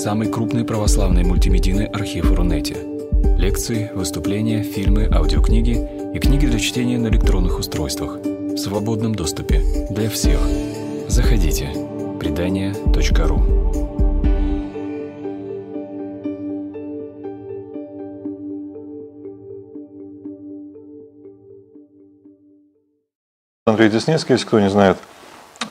самый крупный православный мультимедийный архив Рунете. Лекции, выступления, фильмы, аудиокниги и книги для чтения на электронных устройствах в свободном доступе для всех. Заходите. Предания.ру Андрей Десницкий, если кто не знает –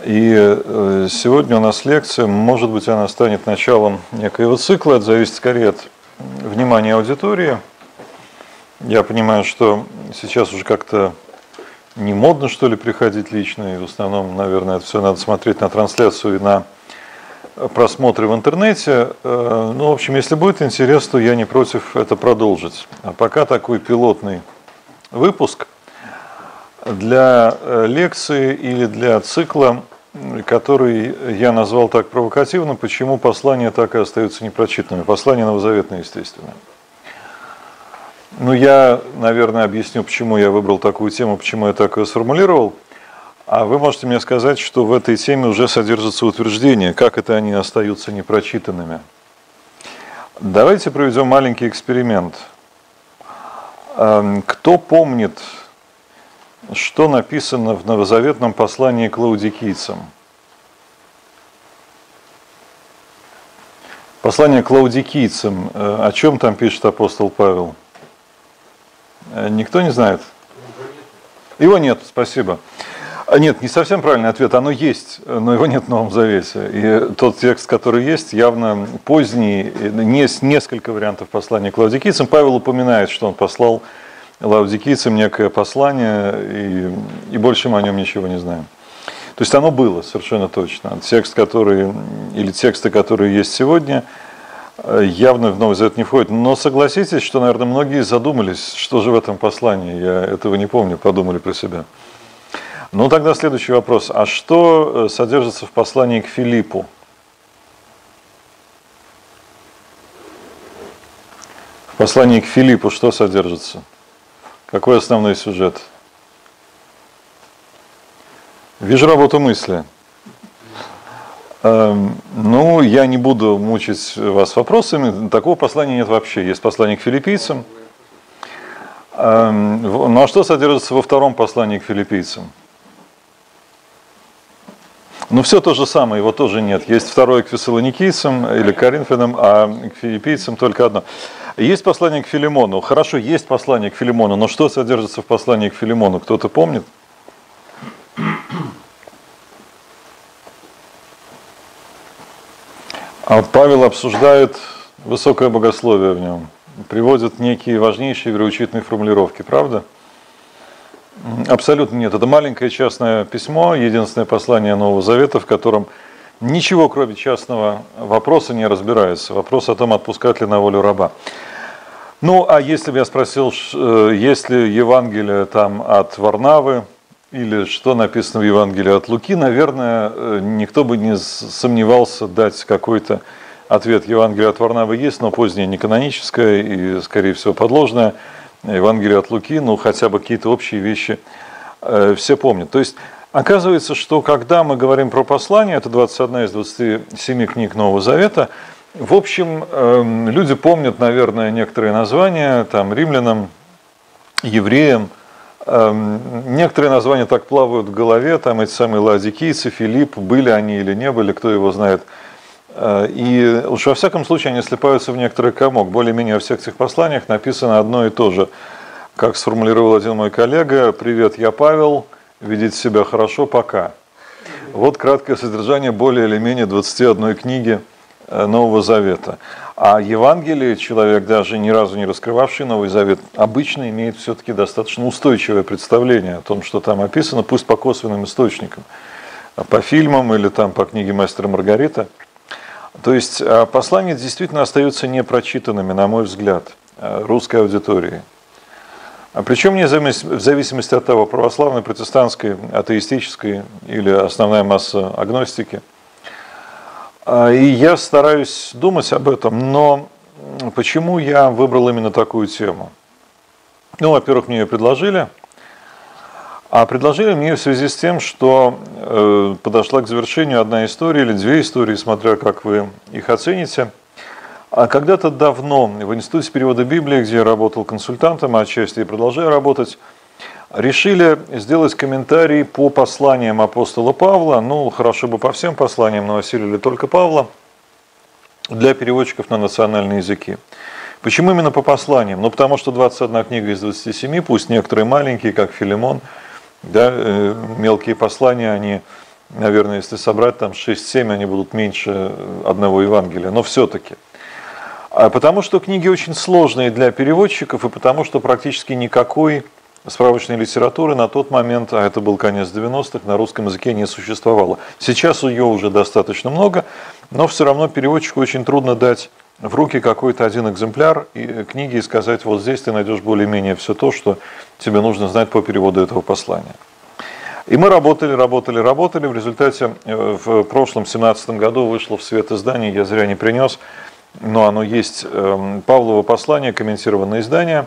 и э, сегодня у нас лекция, может быть, она станет началом некоего цикла, это зависит скорее от внимания аудитории. Я понимаю, что сейчас уже как-то не модно, что ли, приходить лично, и в основном, наверное, это все надо смотреть на трансляцию и на просмотры в интернете. Э, ну, в общем, если будет интерес, то я не против это продолжить. А пока такой пилотный выпуск – для э, лекции или для цикла, который я назвал так провокативно, почему послания так и остаются непрочитанными. Послание новозаветное, естественно. Ну, я, наверное, объясню, почему я выбрал такую тему, почему я так ее сформулировал. А вы можете мне сказать, что в этой теме уже содержатся утверждения, как это они остаются непрочитанными. Давайте проведем маленький эксперимент. Эм, кто помнит что написано в новозаветном послании к лаудикийцам. Послание к лаудикийцам. Э, о чем там пишет апостол Павел? Э, никто не знает? Его нет, спасибо. А нет, не совсем правильный ответ. Оно есть, но его нет в Новом Завете. И тот текст, который есть, явно поздний, не несколько вариантов послания к лаудикийцам. Павел упоминает, что он послал лаудикийцам некое послание, и, и больше мы о нем ничего не знаем. То есть оно было совершенно точно. Текст, который, или тексты, которые есть сегодня, э, явно в Новый Завет не входят. Но согласитесь, что, наверное, многие задумались, что же в этом послании. Я этого не помню, подумали про себя. Ну, тогда следующий вопрос. А что э, содержится в послании к Филиппу? В послании к Филиппу что содержится? Какой основной сюжет? Вижу работу мысли. Эм, ну, я не буду мучить вас вопросами. Такого послания нет вообще. Есть послание к филиппийцам. Эм, ну а что содержится во втором послании к филиппийцам? Ну, все то же самое, его тоже нет. Есть второе к фессалоникийцам или коринфянам, а к филиппийцам только одно. Есть послание к Филимону. Хорошо, есть послание к Филимону, но что содержится в послании к Филимону? Кто-то помнит? А Павел обсуждает высокое богословие в нем, приводит некие важнейшие вероучительные формулировки, правда? Абсолютно нет. Это маленькое частное письмо, единственное послание Нового Завета, в котором ничего, кроме частного вопроса, не разбирается. Вопрос о том, отпускать ли на волю раба. Ну, а если бы я спросил, э, есть ли Евангелие там от Варнавы, или что написано в Евангелии от Луки, наверное, э, никто бы не сомневался дать какой-то ответ. Евангелие от Варнавы есть, но позднее не каноническое и, скорее всего, подложное. Евангелие от Луки, ну, хотя бы какие-то общие вещи э, все помнят. То есть, оказывается, что когда мы говорим про послание, это 21 из 27 книг Нового Завета – в общем, эм, люди помнят, наверное, некоторые названия, там, римлянам, евреям. Эм, некоторые названия так плавают в голове, там эти самые ладикийцы, Филипп, были они или не были, кто его знает. Э, и уж во всяком случае они слепаются в некоторый комок. Более-менее во всех этих посланиях написано одно и то же. Как сформулировал один мой коллега, «Привет, я Павел, ведите себя хорошо, пока». Вот краткое содержание более или менее 21 книги Нового Завета. А Евангелие, человек, даже ни разу не раскрывавший Новый Завет, обычно имеет все-таки достаточно устойчивое представление о том, что там описано, пусть по косвенным источникам, а по фильмам или там по книге мастера Маргарита. То есть а, послания действительно остаются непрочитанными, на мой взгляд, э, русской аудитории. А причем не в зависимости от того, православной, протестантской, атеистической или основная масса агностики – и я стараюсь думать об этом, но почему я выбрал именно такую тему? Ну, во-первых, мне ее предложили. А предложили мне в связи с тем, что э, подошла к завершению одна история или две истории, смотря как вы их оцените. А когда-то давно в Институте перевода Библии, где я работал консультантом, а отчасти и продолжаю работать, решили сделать комментарий по посланиям апостола Павла. Ну, хорошо бы по всем посланиям, но осилили только Павла для переводчиков на национальные языки. Почему именно по посланиям? Ну, потому что 21 книга из 27, пусть некоторые маленькие, как Филимон, да, э, мелкие послания, они, наверное, если собрать там 6-7, они будут меньше одного Евангелия, но все-таки. А потому что книги очень сложные для переводчиков, и потому что практически никакой справочной литературы на тот момент, а это был конец 90-х, на русском языке не существовало. Сейчас ее уже достаточно много, но все равно переводчику очень трудно дать в руки какой-то один экземпляр и книги и сказать, вот здесь ты найдешь более-менее все то, что тебе нужно знать по переводу этого послания. И мы работали, работали, работали. В результате э, в прошлом 17 году вышло в свет издание, я зря не принес, но оно есть, эм, Павлово послание, комментированное издание,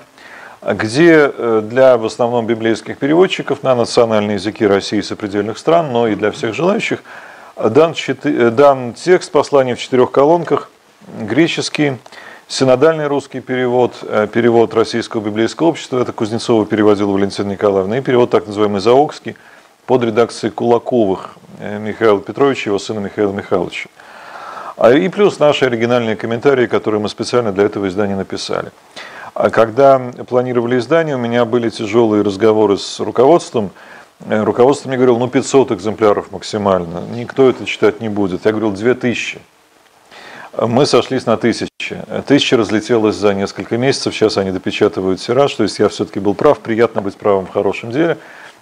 где э, для в основном библейских переводчиков на национальные языки России и сопредельных стран, но и для всех желающих, дан, э, дан текст послания в четырех колонках – греческий, синодальный русский перевод, э, перевод Российского библейского общества, это Кузнецова переводил Валентина Николаевна, и перевод так называемый Заокский под редакцией Кулаковых Михаила Петровича, его сына Михаила Михайловича. А И плюс наши оригинальные комментарии, которые мы специально для этого издания написали. А когда планировали издание, у меня были тяжелые разговоры с руководством. Э, руководство мне говорило, ну 500 экземпляров максимально, никто это читать не будет. Я говорил, 2000 мы сошлись на тысячи. Тысяча разлетелась за несколько месяцев, сейчас они допечатывают тираж, то есть я все-таки был прав, приятно быть правым в хорошем деле.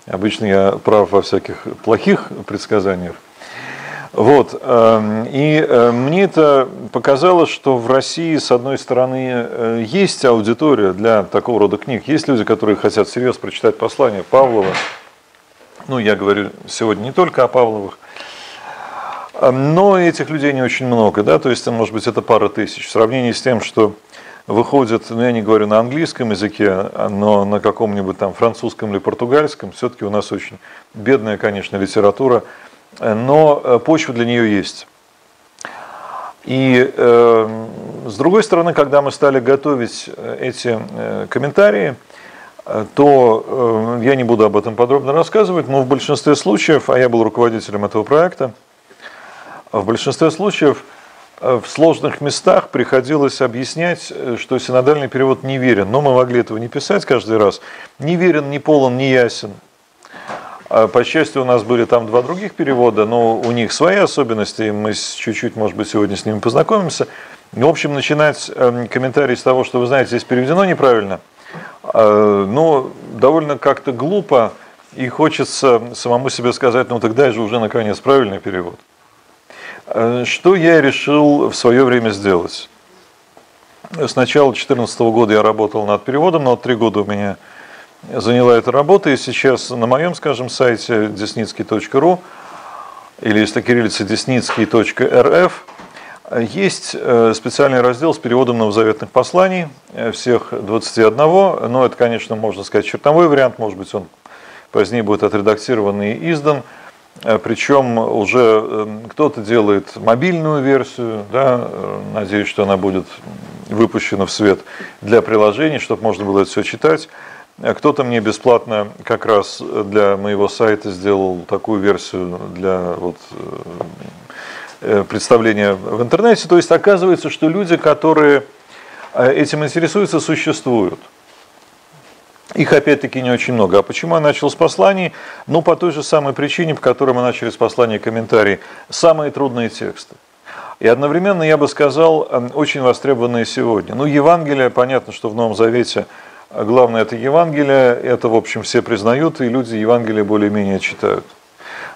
Обычно я прав во всяких плохих предсказаниях. Вот. Эм, и э, мне это показало, что в России, с одной стороны, э, есть аудитория для такого рода книг. Есть люди, которые хотят серьезно прочитать послание Павлова. Ну, я говорю сегодня не только о Павловых, но этих людей не очень много, да, то есть, может быть, это пара тысяч. В сравнении с тем, что выходит, ну, я не говорю на английском языке, но на каком-нибудь там французском или португальском, все-таки у нас очень бедная, конечно, литература, но э, почва для нее есть. И э, с другой стороны, когда мы стали готовить э, эти э, комментарии, то э, я не буду об этом подробно рассказывать, но в большинстве случаев, а я был руководителем этого проекта, в большинстве случаев э, в сложных местах приходилось объяснять, э, что синодальный перевод неверен. Но мы могли этого не писать каждый раз. Не верен, не полон, не ясен. А, по счастью, у нас были там два других перевода, но у них свои особенности, и мы чуть-чуть, может быть, сегодня с ними познакомимся. В общем, начинать эм, комментарий с того, что, вы знаете, здесь переведено неправильно, э, ну, довольно как-то глупо, и хочется самому себе сказать, ну тогда же уже наконец правильный перевод. Э, что я решил в свое время сделать? С начала 2014 года я работал над переводом, но три года у меня заняла эта работа, и сейчас на моем, скажем, сайте desnitsky.ru или если кириллица desnitsky.rf есть э, специальный раздел с переводом новозаветных посланий, э, всех 21, но это, конечно, можно сказать, черновой вариант, может быть, он позднее будет отредактирован и издан – Э, Причем уже кто-то делает мобильную версию, да, надеюсь, что она будет выпущена в свет для приложений, чтобы можно было это все читать. Э, кто-то мне бесплатно как раз для моего сайта сделал такую версию для вот, представления в интернете. То есть оказывается, что люди, которые этим интересуются, существуют. Их опять-таки не очень много. А почему я начал с посланий? Ну, по той же самой причине, по которой мы начали с послания комментарий. Самые трудные тексты. И одновременно, я бы сказал, эм, очень востребованные сегодня. Ну, Евангелие, понятно, что в Новом Завете главное это Евангелие, это, в общем, все признают, и люди Евангелие более-менее читают.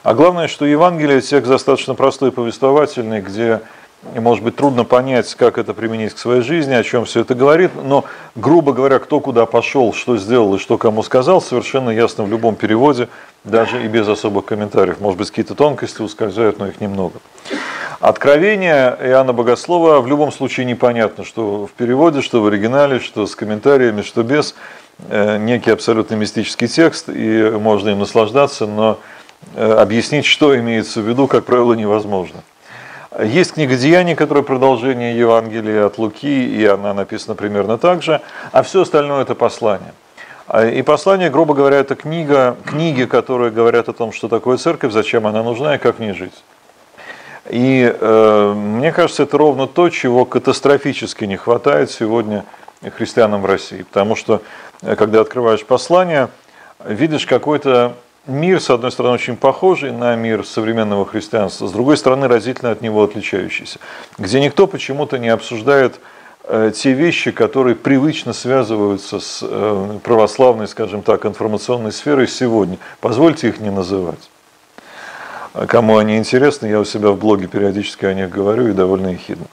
А главное, что Евангелие текст достаточно простой, повествовательный, где и, может быть, трудно понять, как это применить к своей жизни, о чем все это говорит, но, грубо говоря, кто куда пошел, что сделал и что кому сказал, совершенно ясно в любом переводе, даже и без особых комментариев. Может быть, какие-то тонкости ускользают, но их немного. Откровение Иоанна Богослова в любом случае непонятно, что в переводе, что в оригинале, что с комментариями, что без. Э, некий абсолютно мистический текст, и можно им наслаждаться, но э, объяснить, что имеется в виду, как правило, невозможно. Есть книга «Деяний», которая продолжение Евангелия от Луки, и она написана примерно так же, а все остальное – это послание. А, и послание, грубо говоря, это книга, книги, которые говорят о том, что такое церковь, зачем она нужна и как в ней жить. И э, мне кажется, это ровно то, чего катастрофически не хватает сегодня христианам в России. Потому что, э, когда открываешь послание, видишь какой-то мир, с одной стороны, очень похожий на мир современного христианства, с другой стороны, разительно от него отличающийся, где никто почему-то не обсуждает э, те вещи, которые привычно связываются с э, православной, скажем так, информационной сферой сегодня. Позвольте их не называть. Кому они интересны, я у себя в блоге периодически о них говорю и довольно ехидно.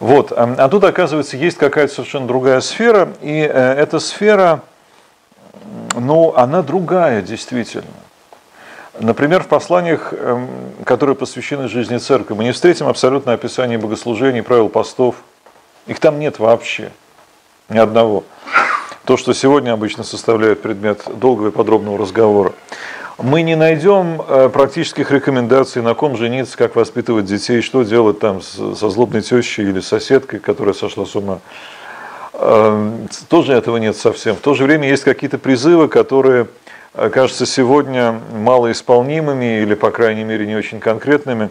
Вот. А тут, оказывается, есть какая-то совершенно другая сфера, и э, эта сфера – ну, она другая, действительно. Например, в посланиях, эм, которые посвящены жизни церкви, мы не встретим абсолютное описание богослужений, правил постов. Их там нет вообще, ни одного. То, что сегодня обычно составляет предмет долгого и подробного разговора. Мы не найдем э, практических рекомендаций, на ком жениться, как воспитывать детей, что делать там со злобной тещей или соседкой, которая сошла с ума. Тоже этого нет совсем. В то же время есть какие-то призывы, которые э, кажутся сегодня малоисполнимыми или, по крайней мере, не очень конкретными.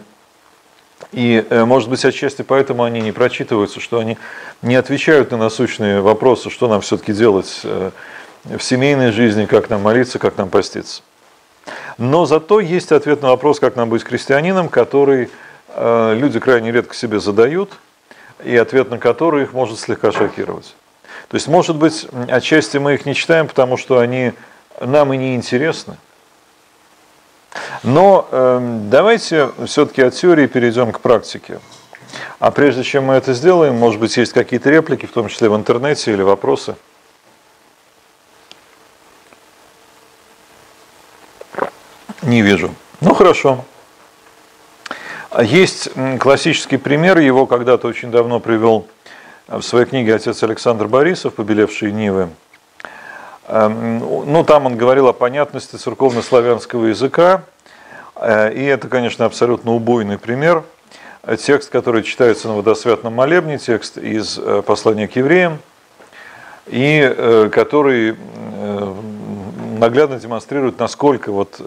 И, э, может быть, отчасти поэтому они не прочитываются, что они не отвечают на насущные вопросы, что нам все-таки делать э, в семейной жизни, как нам молиться, как нам поститься. Но зато есть ответ на вопрос, как нам быть христианином, который люди крайне редко себе задают – и ответ на который их может слегка шокировать. То есть, может быть, отчасти мы их не читаем, потому что они нам и не интересны. Но э, давайте все-таки от теории перейдем к практике. А прежде чем мы это сделаем, может быть, есть какие-то реплики, в том числе в интернете или вопросы. Не вижу. Ну хорошо. Есть классический пример, его когда-то очень давно привел в своей книге отец Александр Борисов «Побелевшие Нивы». Эм, ну, там он говорил о понятности церковно-славянского языка, э, и это, конечно, абсолютно убойный пример. Текст, который читается на водосвятном молебне, текст из э, послания к евреям, и э, который наглядно демонстрирует, насколько, вот,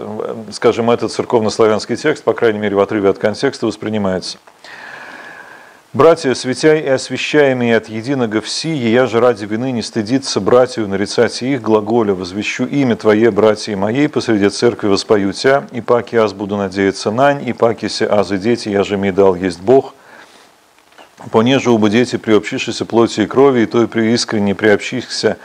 скажем, этот церковно-славянский текст, по крайней мере, в отрыве от контекста, воспринимается. «Братья, светя и освящаемые от единого все, я же ради вины не стыдиться братью, нарицать их глаголя, возвещу имя Твое, братья моей, посреди церкви воспою Тя, и паки аз буду надеяться нань, и паки се азы дети, я же ми дал есть Бог, понеже дети, приобщившиеся плоти и крови, и той преискренне приобщихся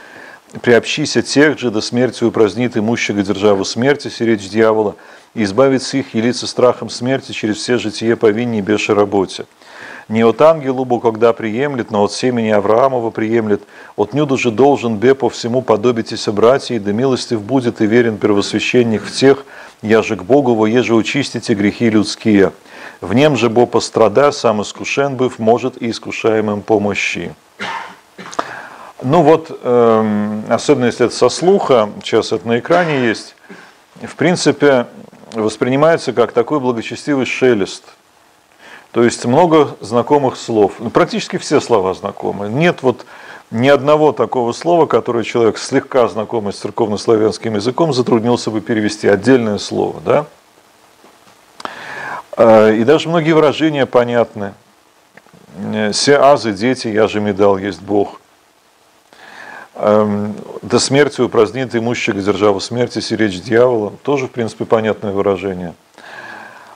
приобщися тех же до смерти упразднит имущего державу смерти, сиречь дьявола, и избавится их елиться страхом смерти через все житие повинней беше работе. Не от ангелу бо когда приемлет, но от семени Авраамова приемлет, от нюду же должен бе по всему подобитесь братья, да милостив будет и верен первосвященник в тех, я же к Богу во еже учистите грехи людские. В нем же бо пострада, сам искушен быв, может и искушаемым помощи. Ну вот, эм, особенно если это со слуха, сейчас это на экране есть, в принципе, воспринимается как такой благочестивый шелест. То есть много знакомых слов. Ну, практически все слова знакомы. Нет вот ни одного такого слова, которое человек слегка знакомый с церковно-славянским языком затруднился бы перевести отдельное слово. Да? Э, и даже многие выражения понятны. «Се азы, дети, я же медал, есть Бог». Эм, до смерти упразднит имущего державу смерти, сиречь дьявола. Тоже, в принципе, понятное выражение.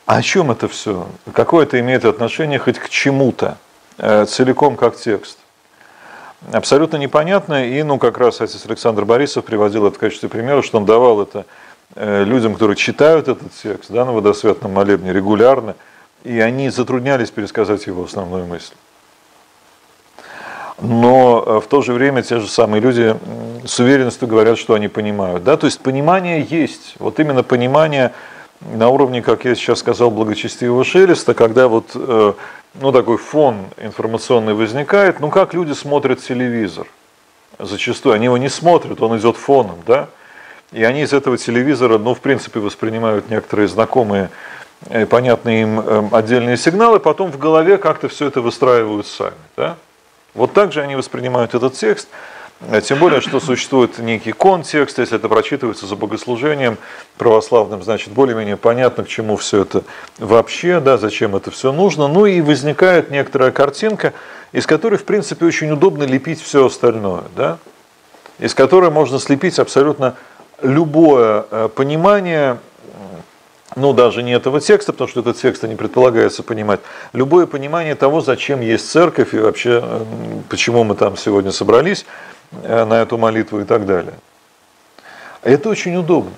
А о чем это все? Какое это имеет отношение хоть к чему-то, э, целиком как текст? Абсолютно непонятно, и ну, как раз отец Александр Борисов приводил это в качестве примера, что он давал это э, людям, которые читают этот текст да, на водосвятном молебне регулярно, и они затруднялись пересказать его основную мысль но э, в то же время те же самые люди с уверенностью говорят, что они понимают. Да? То есть понимание есть. Вот именно понимание на уровне, как я сейчас сказал, благочестивого шелеста, когда вот э, ну, такой фон информационный возникает, ну как люди смотрят телевизор. Зачастую они его не смотрят, он идет фоном, да, и они из этого телевизора, ну, в принципе, воспринимают некоторые знакомые э, понятные им эм, отдельные сигналы, потом в голове как-то все это выстраивают сами. Да? Вот так же они воспринимают этот текст, э, тем более, что существует некий контекст, если это прочитывается за богослужением православным, значит, более-менее понятно, к чему все это вообще, да, зачем это все нужно. Ну и возникает некоторая картинка, из которой, в принципе, очень удобно лепить все остальное, да? из которой можно слепить абсолютно любое э, понимание, ну даже не этого текста, потому что этот текст не предполагается понимать, любое понимание того, зачем есть церковь и вообще э, почему мы там сегодня собрались э, на эту молитву и так далее. Это очень удобно.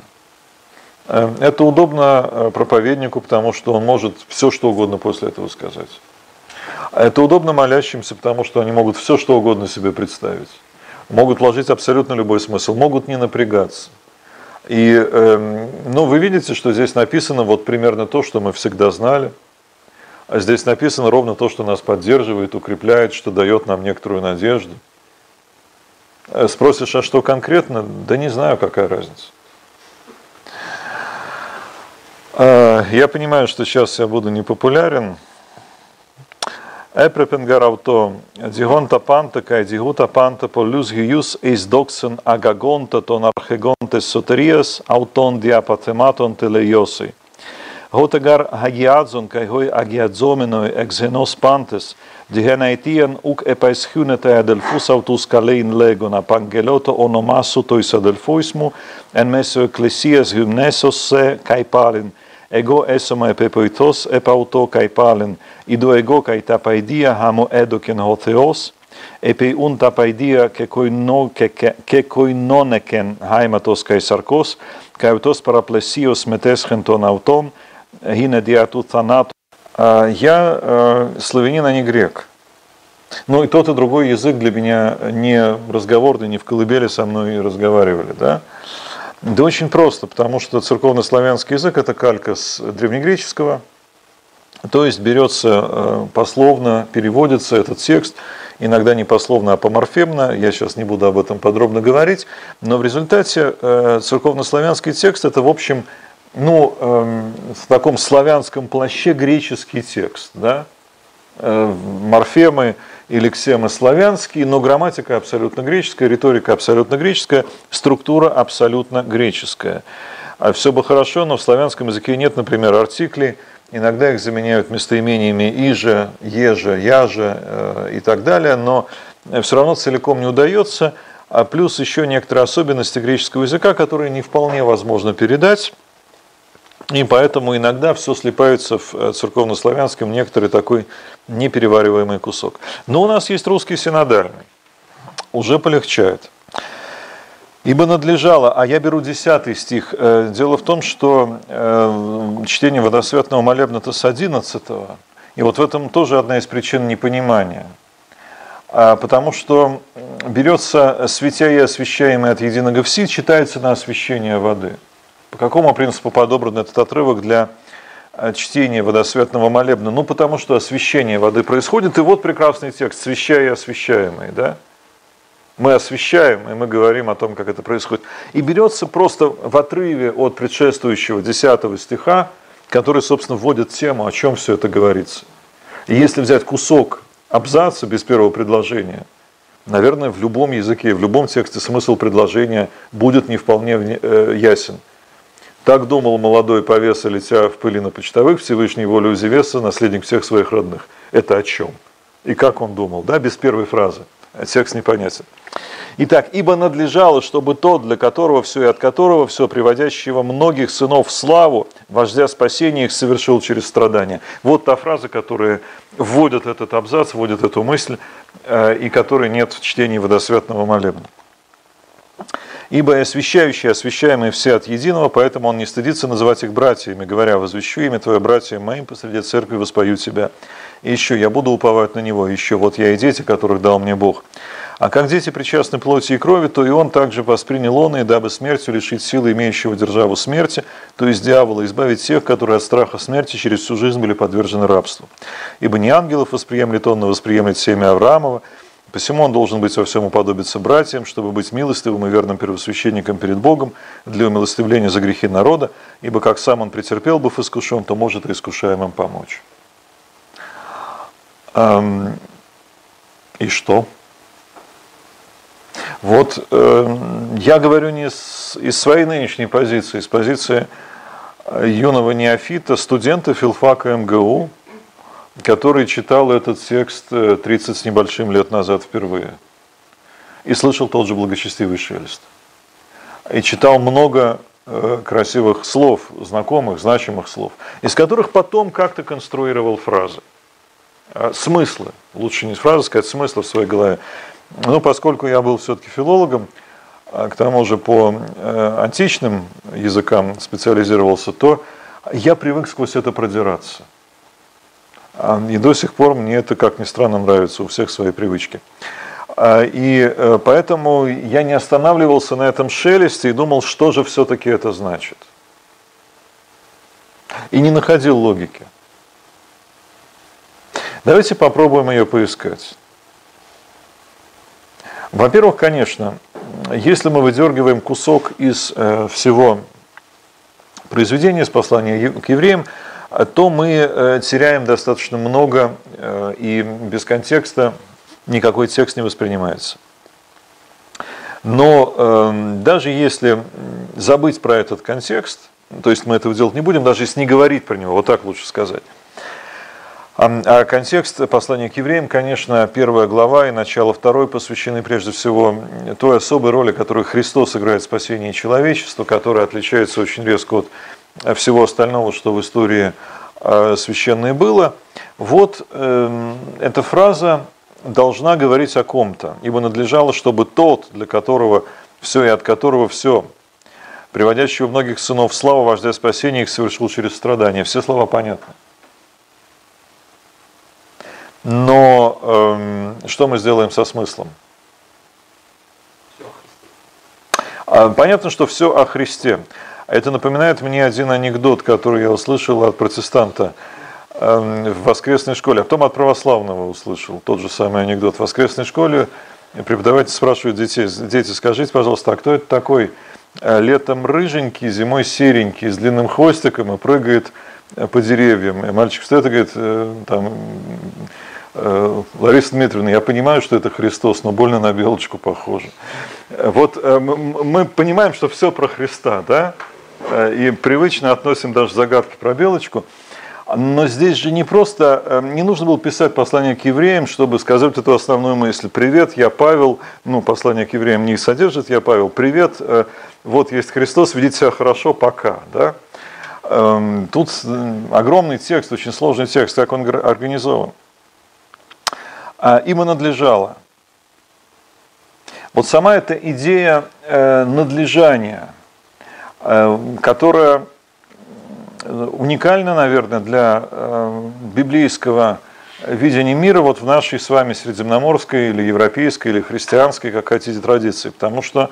Это удобно проповеднику, потому что он может все, что угодно после этого сказать. Это удобно молящимся, потому что они могут все, что угодно себе представить. Могут вложить абсолютно любой смысл, могут не напрягаться. И, эм, ну, вы видите, что здесь написано вот примерно то, что мы всегда знали. А здесь написано ровно то, что нас поддерживает, укрепляет, что дает нам некоторую надежду. Э, спросишь, а что конкретно? Да не знаю, какая разница. Э, я понимаю, что сейчас я буду непопулярен. Эпрепенгар авто, дигонта панта, кай дигута панта, полюс гиюс, эйс доксен агагонта, тон архегон αρχηγών της σωτηρίας αυτών διαπαθεμάτων τελειώσει. Γότεγαρ αγιάζον και γοι αγιαζόμενοι εξ ενός πάντες, διχεναιτίαν ουκ επαισχύνεται αδελφούς αυτούς καλήν λέγον απαγγελώτο όνομά σου το εις αδελφούς μου, εν μέσω εκκλησίας γυμνέσος σε καϋπάλιν, ego esoma epepoitos epauto kai palen ido ego kai tapaidia hamo edo ken hotheos epi un tapaidia ke koi no ke ke koi noneken haimatos kai sarkos kai autos paraplesios meteschen ton autom hine diatu thanat я славянин, а не грек. Ну и тот и другой язык для меня не разговорный, не в колыбели со мной разговаривали, да. Да очень просто, потому что церковнославянский язык – это калька с древнегреческого, то есть берется э, пословно, переводится этот текст, иногда не пословно, а поморфемно, я сейчас не буду об этом подробно говорить, но в результате э, церковнославянский текст – это, в общем, ну, эм, в таком славянском плаще греческий текст, да, э, морфемы – и лексемы славянские, но грамматика абсолютно греческая, риторика абсолютно греческая, структура абсолютно греческая. А все бы хорошо, но в славянском языке нет, например, артиклей, иногда их заменяют местоимениями иже, еже, яже э, и так далее, но все равно целиком не удается, а плюс еще некоторые особенности греческого языка, которые не вполне возможно передать, и поэтому иногда все слипается в э, церковнославянском некоторый такой неперевариваемый кусок. Но у нас есть русский синодальный. Уже полегчает. Ибо надлежало, а я беру десятый стих. Э, дело в том, что э, чтение водосвятного молебна-то с одиннадцатого. И вот в этом тоже одна из причин непонимания. А, потому что берется светя и освящаемый от единого все, читается на освящение воды – по какому принципу подобран этот отрывок для э, чтения водосветного молебна? Ну, потому что освящение воды происходит, и вот прекрасный текст «свящая и освящаемый», да? Мы освещаем, и мы говорим о том, как это происходит. И берется просто в отрыве от предшествующего 10 стиха, который, собственно, вводит тему, о чем все это говорится. И если взять кусок абзаца без первого предложения, наверное, в любом языке, в любом тексте смысл предложения будет не вполне э, ясен. Так думал молодой повеса, летя в пыли на почтовых, Всевышний волю Зевеса, наследник всех своих родных. Это о чем? И как он думал? Да, без первой фразы. Текст непонятен. Итак, ибо надлежало, чтобы тот, для которого все и от которого все, приводящего многих сынов в славу, вождя спасения их совершил через страдания. Вот та фраза, которая вводит этот абзац, вводит эту мысль, э, и которой нет в чтении водосвятного молебна ибо и освящающие, освящаемые все от единого, поэтому он не стыдится называть их братьями, говоря, возвещу имя Твое братьям моим посреди церкви, воспою Тебя. И еще я буду уповать на Него, еще вот я и дети, которых дал мне Бог. А как дети причастны плоти и крови, то и он также воспринял он, и дабы смертью лишить силы имеющего державу смерти, то есть дьявола, избавить тех, которые от страха смерти через всю жизнь были подвержены рабству. Ибо не ангелов восприемлет он, но восприемлет семя Авраамова, Посему он должен быть во всем уподобиться братьям, чтобы быть милостивым и верным первосвященником перед Богом для умилостивления за грехи народа, ибо как сам он претерпел, быв искушен, то может и искушаемым помочь. И что? Вот э, я говорю не с, из своей нынешней позиции, из позиции э, юного неофита, студента филфака МГУ, который читал этот текст 30 э, с небольшим лет назад впервые. И слышал тот же благочестивый шелест. И читал много э, красивых слов, знакомых, значимых слов, из которых потом как-то конструировал фразы. А, смыслы, лучше не фразы сказать, смыслы в своей голове. Ну, поскольку я был все-таки филологом, а к тому же по э, античным языкам специализировался, то я привык сквозь это продираться. А, и до сих пор мне это, как ни странно, нравится, у всех свои привычки. А, и э, поэтому я не останавливался на этом шелесте и думал, что же все-таки это значит. И не находил логики. Давайте попробуем ее поискать. Во-первых, конечно, если мы выдергиваем кусок из э, всего произведения, из послания к евреям, то мы э, теряем достаточно много, э, и без контекста никакой текст не воспринимается. Но эм, даже если забыть про этот контекст, то есть мы этого делать не будем, даже если не говорить про него, вот так лучше сказать, а контекст послания к евреям, конечно, первая глава и начало второй посвящены прежде всего той особой роли, которую Христос играет в спасении человечества, которая отличается очень резко от всего остального, что в истории а, священной было. Вот эм, эта фраза должна говорить о ком-то, ибо надлежало, чтобы тот, для которого все и от которого все, приводящий у многих сынов славу вождя спасения, их совершил через страдания. Все слова понятны. Но э, что мы сделаем со смыслом? А, понятно, что все о Христе. Это напоминает мне один анекдот, который я услышал от протестанта эм, в воскресной школе, а потом от православного услышал. Тот же самый анекдот. В воскресной школе преподаватель спрашивает детей, дети, скажите, пожалуйста, а кто это такой э, летом рыженький, зимой серенький, с длинным хвостиком и прыгает э, по деревьям? И мальчик встает и говорит, э, там, Лариса Дмитриевна, я понимаю, что это Христос, но больно на белочку похоже. Вот мы понимаем, что все про Христа, да, и привычно относим даже загадки про белочку. Но здесь же не просто, не нужно было писать послание к евреям, чтобы сказать эту основную мысль. Привет, я Павел. Ну, послание к евреям не содержит, я Павел. Привет, вот есть Христос, ведите себя хорошо, пока. Да? Эм, тут огромный текст, очень сложный текст, как он организован. А, им и надлежало. Вот сама эта идея э, надлежания, э, которая уникальна, наверное, для э, библейского видения мира вот в нашей с вами средиземноморской или европейской или христианской, как хотите, традиции. Потому что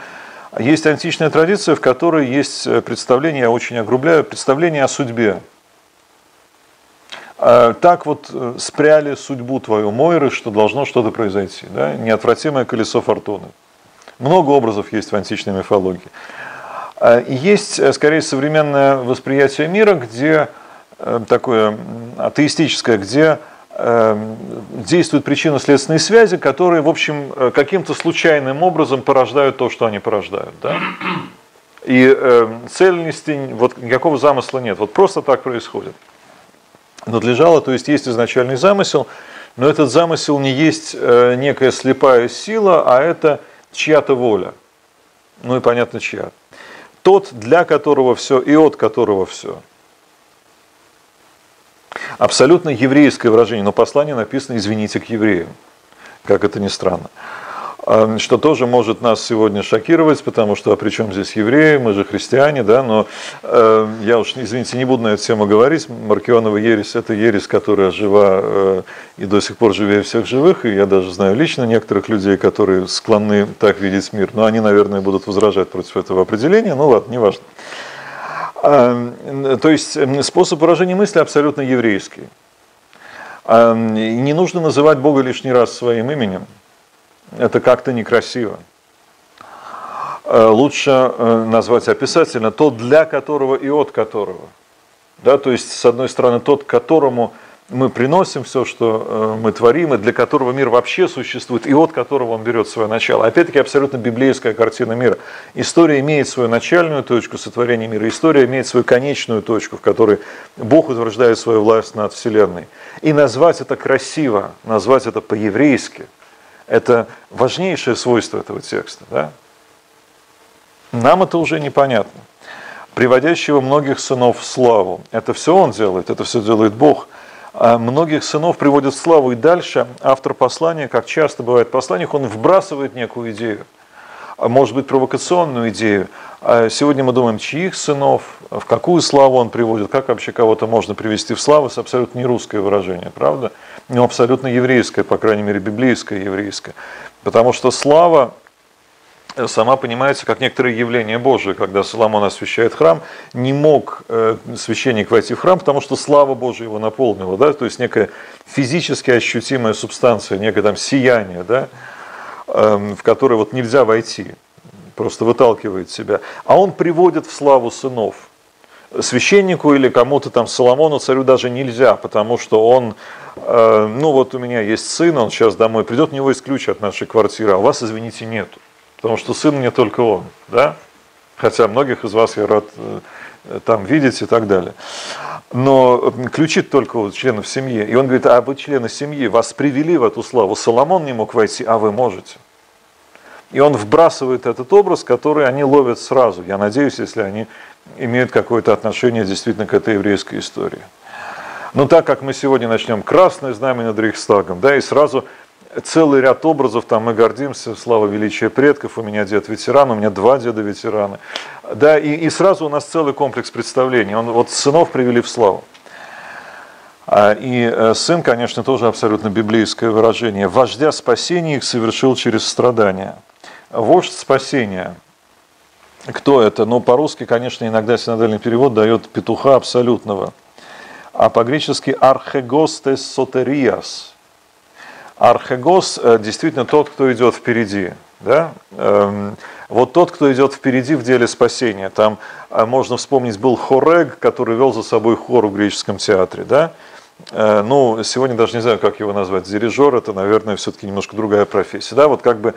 есть античная традиция, в которой есть представление, я очень огрубляю, представление о судьбе. Так вот э, спряли судьбу твою Мойры, что должно что-то произойти. Да? Неотвратимое колесо фортуны. Много образов есть в античной мифологии. А, есть, э, скорее, современное восприятие мира, где э, такое атеистическое, где действуют причинно-следственные связи, которые, в общем, каким-то случайным образом порождают то, что они порождают. Да? И э, цельности, вот никакого замысла нет. Вот просто так происходит надлежало, то есть есть изначальный замысел, но этот замысел не есть э, некая слепая сила, а это чья-то воля. Ну и понятно, чья. Тот, для которого все и от которого все. Абсолютно еврейское выражение, но послание написано «извините к евреям», как это ни странно что тоже может нас сегодня шокировать, потому что а при чем здесь евреи, мы же христиане, да, но э, я уж, извините, не буду на эту тему говорить, Маркионова ересь – это ересь, которая жива э, и до сих пор живее всех живых, и я даже знаю лично некоторых людей, которые склонны так видеть мир, но они, наверное, будут возражать против этого определения, ну ладно, неважно. Э, то есть способ выражения мысли абсолютно еврейский. Не нужно называть Бога лишний раз своим именем – это как-то некрасиво. Э, лучше э, назвать описательно тот, для которого и от которого. Да, то есть, с одной стороны, тот, которому мы приносим все, что э, мы творим, и для которого мир вообще существует, и от которого он берет свое начало. Опять-таки, абсолютно библейская картина мира. История имеет свою начальную точку сотворения мира, история имеет свою конечную точку, в которой Бог утверждает свою власть над Вселенной. И назвать это красиво, назвать это по-еврейски, это важнейшее свойство этого текста. Да? Нам это уже непонятно. Приводящего многих сынов в славу. Это все он делает, это все делает Бог. А многих сынов приводит в славу. И дальше автор послания, как часто бывает в посланиях, он вбрасывает некую идею. А может быть, провокационную идею. А сегодня мы думаем, чьих сынов, в какую славу он приводит, как вообще кого-то можно привести в славу, это абсолютно не русское выражение, правда? Но абсолютно еврейское, по крайней мере, библейское еврейское. Потому что слава сама понимается как некоторое явление Божие. Когда Соломон освящает храм, не мог э, священник войти в храм, потому что слава Божия его наполнила. Да? То есть некая физически ощутимая субстанция, некое там сияние, да? Эм, в которое вот нельзя войти, просто выталкивает себя. А он приводит в славу сынов. Священнику или кому-то там, Соломону, царю даже нельзя, потому что он, э, ну вот у меня есть сын, он сейчас домой придет, у него есть ключ от нашей квартиры, а у вас, извините, нету потому что сын не только он, да? Хотя многих из вас я рад э, там видеть и так далее. Но ключи только у членов семьи. И он говорит, а вы члены семьи, вас привели в эту славу. Соломон не мог войти, а вы можете. И он вбрасывает этот образ, который они ловят сразу. Я надеюсь, если они имеют какое-то отношение действительно к этой еврейской истории. Но так как мы сегодня начнем красное знамя над Рейхстагом, да, и сразу целый ряд образов, там мы гордимся, слава величия предков, у меня дед ветеран, у меня два деда ветераны. Да, и, и сразу у нас целый комплекс представлений. Он, вот сынов привели в славу. А, и э, сын, конечно, тоже абсолютно библейское выражение. Вождя спасения их совершил через страдания. Вождь спасения. Кто это? Ну, по-русски, конечно, иногда синодальный перевод дает петуха абсолютного. А по-гречески архегостес сотериас – Архегос э, действительно тот, кто идет впереди. Да? Эм, вот тот, кто идет впереди в деле спасения. Там э, можно вспомнить, был Хорег, который вел за собой хор в греческом театре. Да? Э, ну, сегодня даже не знаю, как его назвать. Дирижер – это, наверное, все-таки немножко другая профессия. Да? Вот как бы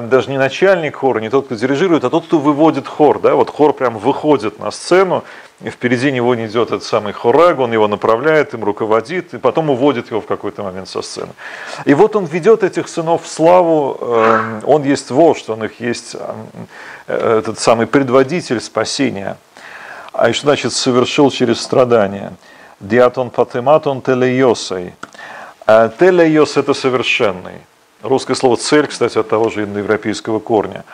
даже не начальник хора, не тот, кто дирижирует, а тот, кто выводит хор. Да? Вот хор прям выходит на сцену, и впереди него не идет этот самый хораг, он его направляет, им руководит, и потом уводит его в какой-то момент со сцены. И вот он ведет этих сынов в славу, эм, он есть вождь, он их есть эм, э, этот самый предводитель спасения. А что значит совершил через страдания? Диатон патематон телейосой. А телейос – это совершенный. Русское слово «цель», кстати, от того же индоевропейского корня.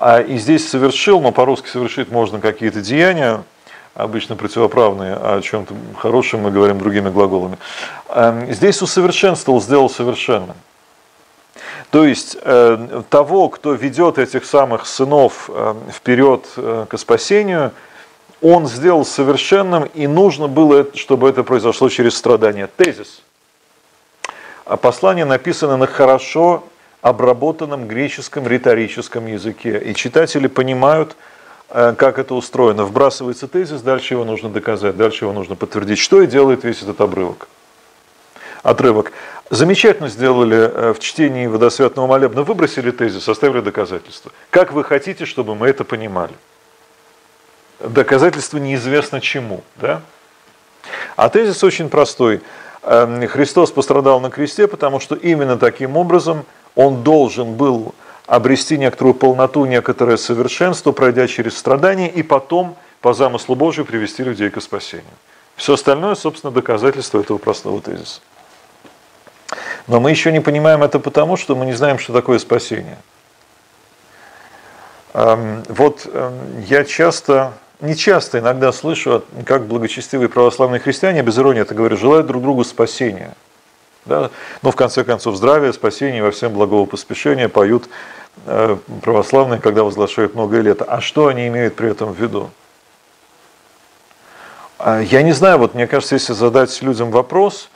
А и здесь совершил, но по-русски совершить можно какие-то деяния, обычно противоправные, а о чем-то хорошем мы говорим другими глаголами. Эм, здесь усовершенствовал, сделал совершенным. То есть э, того, кто ведет этих самых сынов э, вперед э, к спасению, он сделал совершенным, и нужно было, чтобы это произошло через страдания. Тезис. А послание написано на хорошо обработанном греческом риторическом языке. И читатели понимают, Э, как это устроено. Вбрасывается тезис, дальше его нужно доказать, дальше его нужно подтвердить. Что и делает весь этот обрывок. Отрывок. Замечательно сделали э, в чтении водосвятного молебна, выбросили тезис, оставили доказательства. Как вы хотите, чтобы мы это понимали? Доказательство неизвестно чему. Да? А тезис очень простой. Эм, Христос пострадал на кресте, потому что именно таким образом он должен был обрести некоторую полноту, некоторое совершенство, пройдя через страдания, и потом, по замыслу Божию, привести людей к спасению. Все остальное, собственно, доказательство этого простого тезиса. Но мы еще не понимаем это потому, что мы не знаем, что такое спасение. Вот эм, я часто, не часто, иногда слышу, как благочестивые православные христиане, без иронии это говорят, желают друг другу спасения – да? Но в конце концов здравие, спасение во всем благого поспешения поют э, православные, когда возглашают многое лето. А что они имеют при этом в виду? А, я не знаю, вот мне кажется, если задать людям вопрос,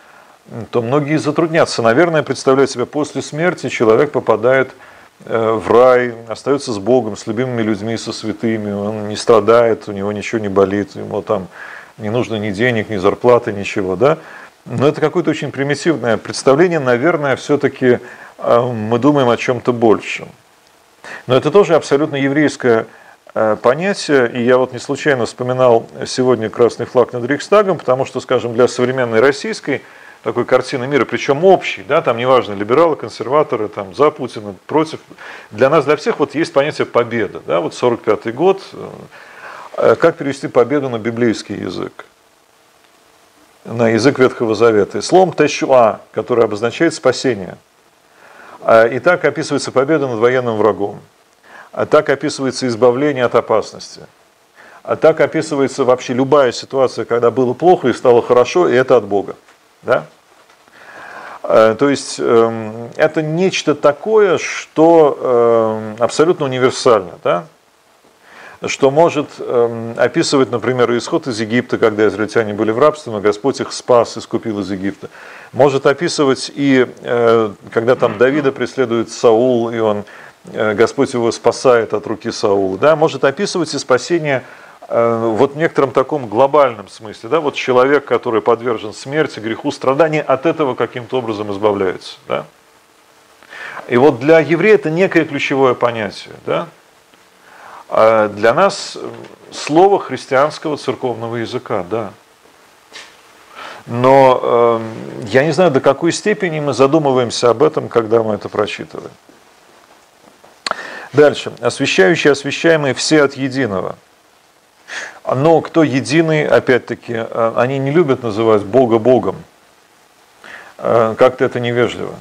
то многие затруднятся. Наверное, представляют себе, после смерти человек попадает э, в рай, остается с Богом, с любимыми людьми, со святыми, он не страдает, у него ничего не болит, ему там не нужно ни денег, ни зарплаты, ничего, да. Но это какое-то очень примитивное представление, наверное, все-таки э, мы думаем о чем-то большем. Но это тоже абсолютно еврейское э, понятие, и я вот не случайно вспоминал сегодня красный флаг над Рейхстагом, потому что, скажем, для современной российской такой картины мира, причем общей, да, там неважно, либералы, консерваторы, там, за Путина, против. Для нас, для всех вот есть понятие победа, да, вот 45 год, э, как перевести победу на библейский язык? На язык Ветхого Завета. Словом тешуа, который обозначает спасение. А, и так описывается победа над военным врагом. А так описывается избавление от опасности. А так описывается вообще любая ситуация, когда было плохо и стало хорошо, и это от Бога. Да? Э, то есть эм, это нечто такое, что эм, абсолютно универсально, да? что может эм, описывать, например, исход из Египта, когда израильтяне были в рабстве, но Господь их спас, искупил из Египта. Может описывать и э, когда там Давида преследует Саул, и он, э, Господь его спасает от руки Саула. Да? Может описывать и спасение вот в некотором таком глобальном смысле, да, вот человек, который подвержен смерти, греху, страданию, от этого каким-то образом избавляется, да. И вот для еврея это некое ключевое понятие, да. А для нас слово христианского церковного языка, да. Но э, я не знаю, до какой степени мы задумываемся об этом, когда мы это прочитываем. Дальше. Освящающие, освящаемые все от единого – но кто единый, опять-таки, э, они не любят называть Бога Богом. Э, как-то это невежливо.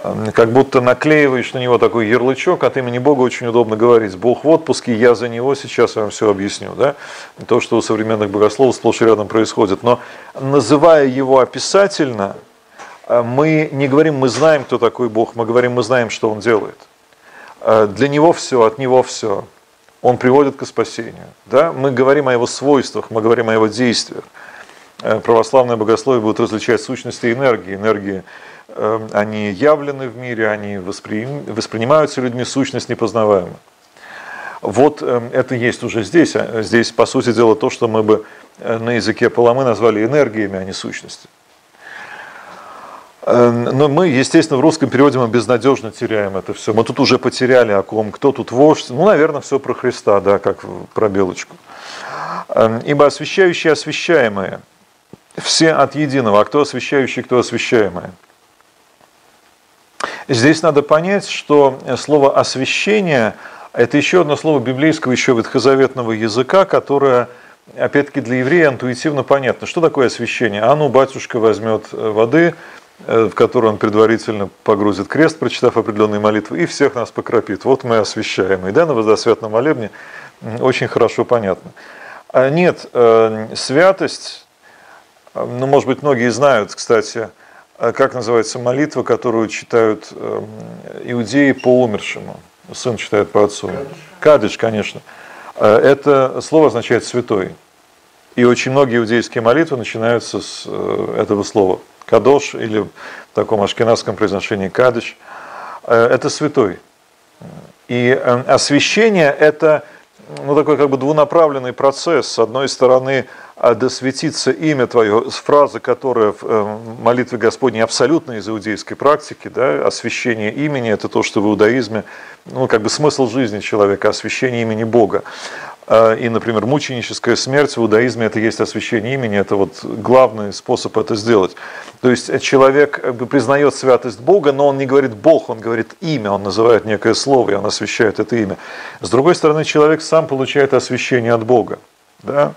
Э, как будто наклеиваешь на него такой ярлычок, от имени Бога очень удобно говорить. Бог в отпуске, я за него, сейчас вам все объясню. Да? То, что у современных богословов сплошь и рядом происходит. Но называя его описательно, мы не говорим, мы знаем, кто такой Бог, мы говорим, мы знаем, что Он делает. Для Него все, от Него все он приводит к спасению. Да? Мы говорим о его свойствах, мы говорим о его действиях. Э, православное богословие будет различать сущности и энергии. Энергии, э, они явлены в мире, они воспринимаются людьми, сущность непознаваема. Вот э, это есть уже здесь. А здесь, по сути дела, то, что мы бы на языке Паламы назвали энергиями, а не сущностью. Эм, но мы, естественно, в русском переводе мы безнадежно теряем это все. Мы тут уже потеряли о ком, кто тут вождь. Ну, наверное, все про Христа, да, как про белочку. Эм, Ибо освящающие освящаемые, все от единого. А кто освящающий, кто освящаемые? Здесь надо понять, что слово «освящение» – это еще одно слово библейского, еще ветхозаветного языка, которое, опять-таки, для еврея интуитивно понятно. Что такое освящение? А ну, батюшка возьмет э, воды, в которую он предварительно погрузит крест, прочитав определенные молитвы, и всех нас покропит. Вот мы освящаемые. Да, на водосвятном молебне очень хорошо понятно. А нет, э, святость, э, ну, может быть, многие знают, кстати, как называется молитва, которую читают иудеи по умершему. Сын читает по отцу. Кадиш, конечно. Это слово означает «святой». И очень многие иудейские молитвы начинаются с этого слова – Кадош или в таком ашкенадском произношении Кадыш, э, это святой. И э, освящение – это ну, такой как бы двунаправленный процесс. С одной стороны, «А да светится имя Твое, фраза, которая в э, молитве Господней абсолютно из иудейской практики, да, освящение имени – это то, что в иудаизме, ну, как бы смысл жизни человека, освящение имени Бога. А, и, например, мученическая смерть в иудаизме – это есть освящение имени, это вот главный способ это сделать. То есть человек бы признает святость Бога, но он не говорит Бог, он говорит имя, он называет некое слово, и он освящает это имя. С другой стороны, человек сам получает освящение от Бога. Да?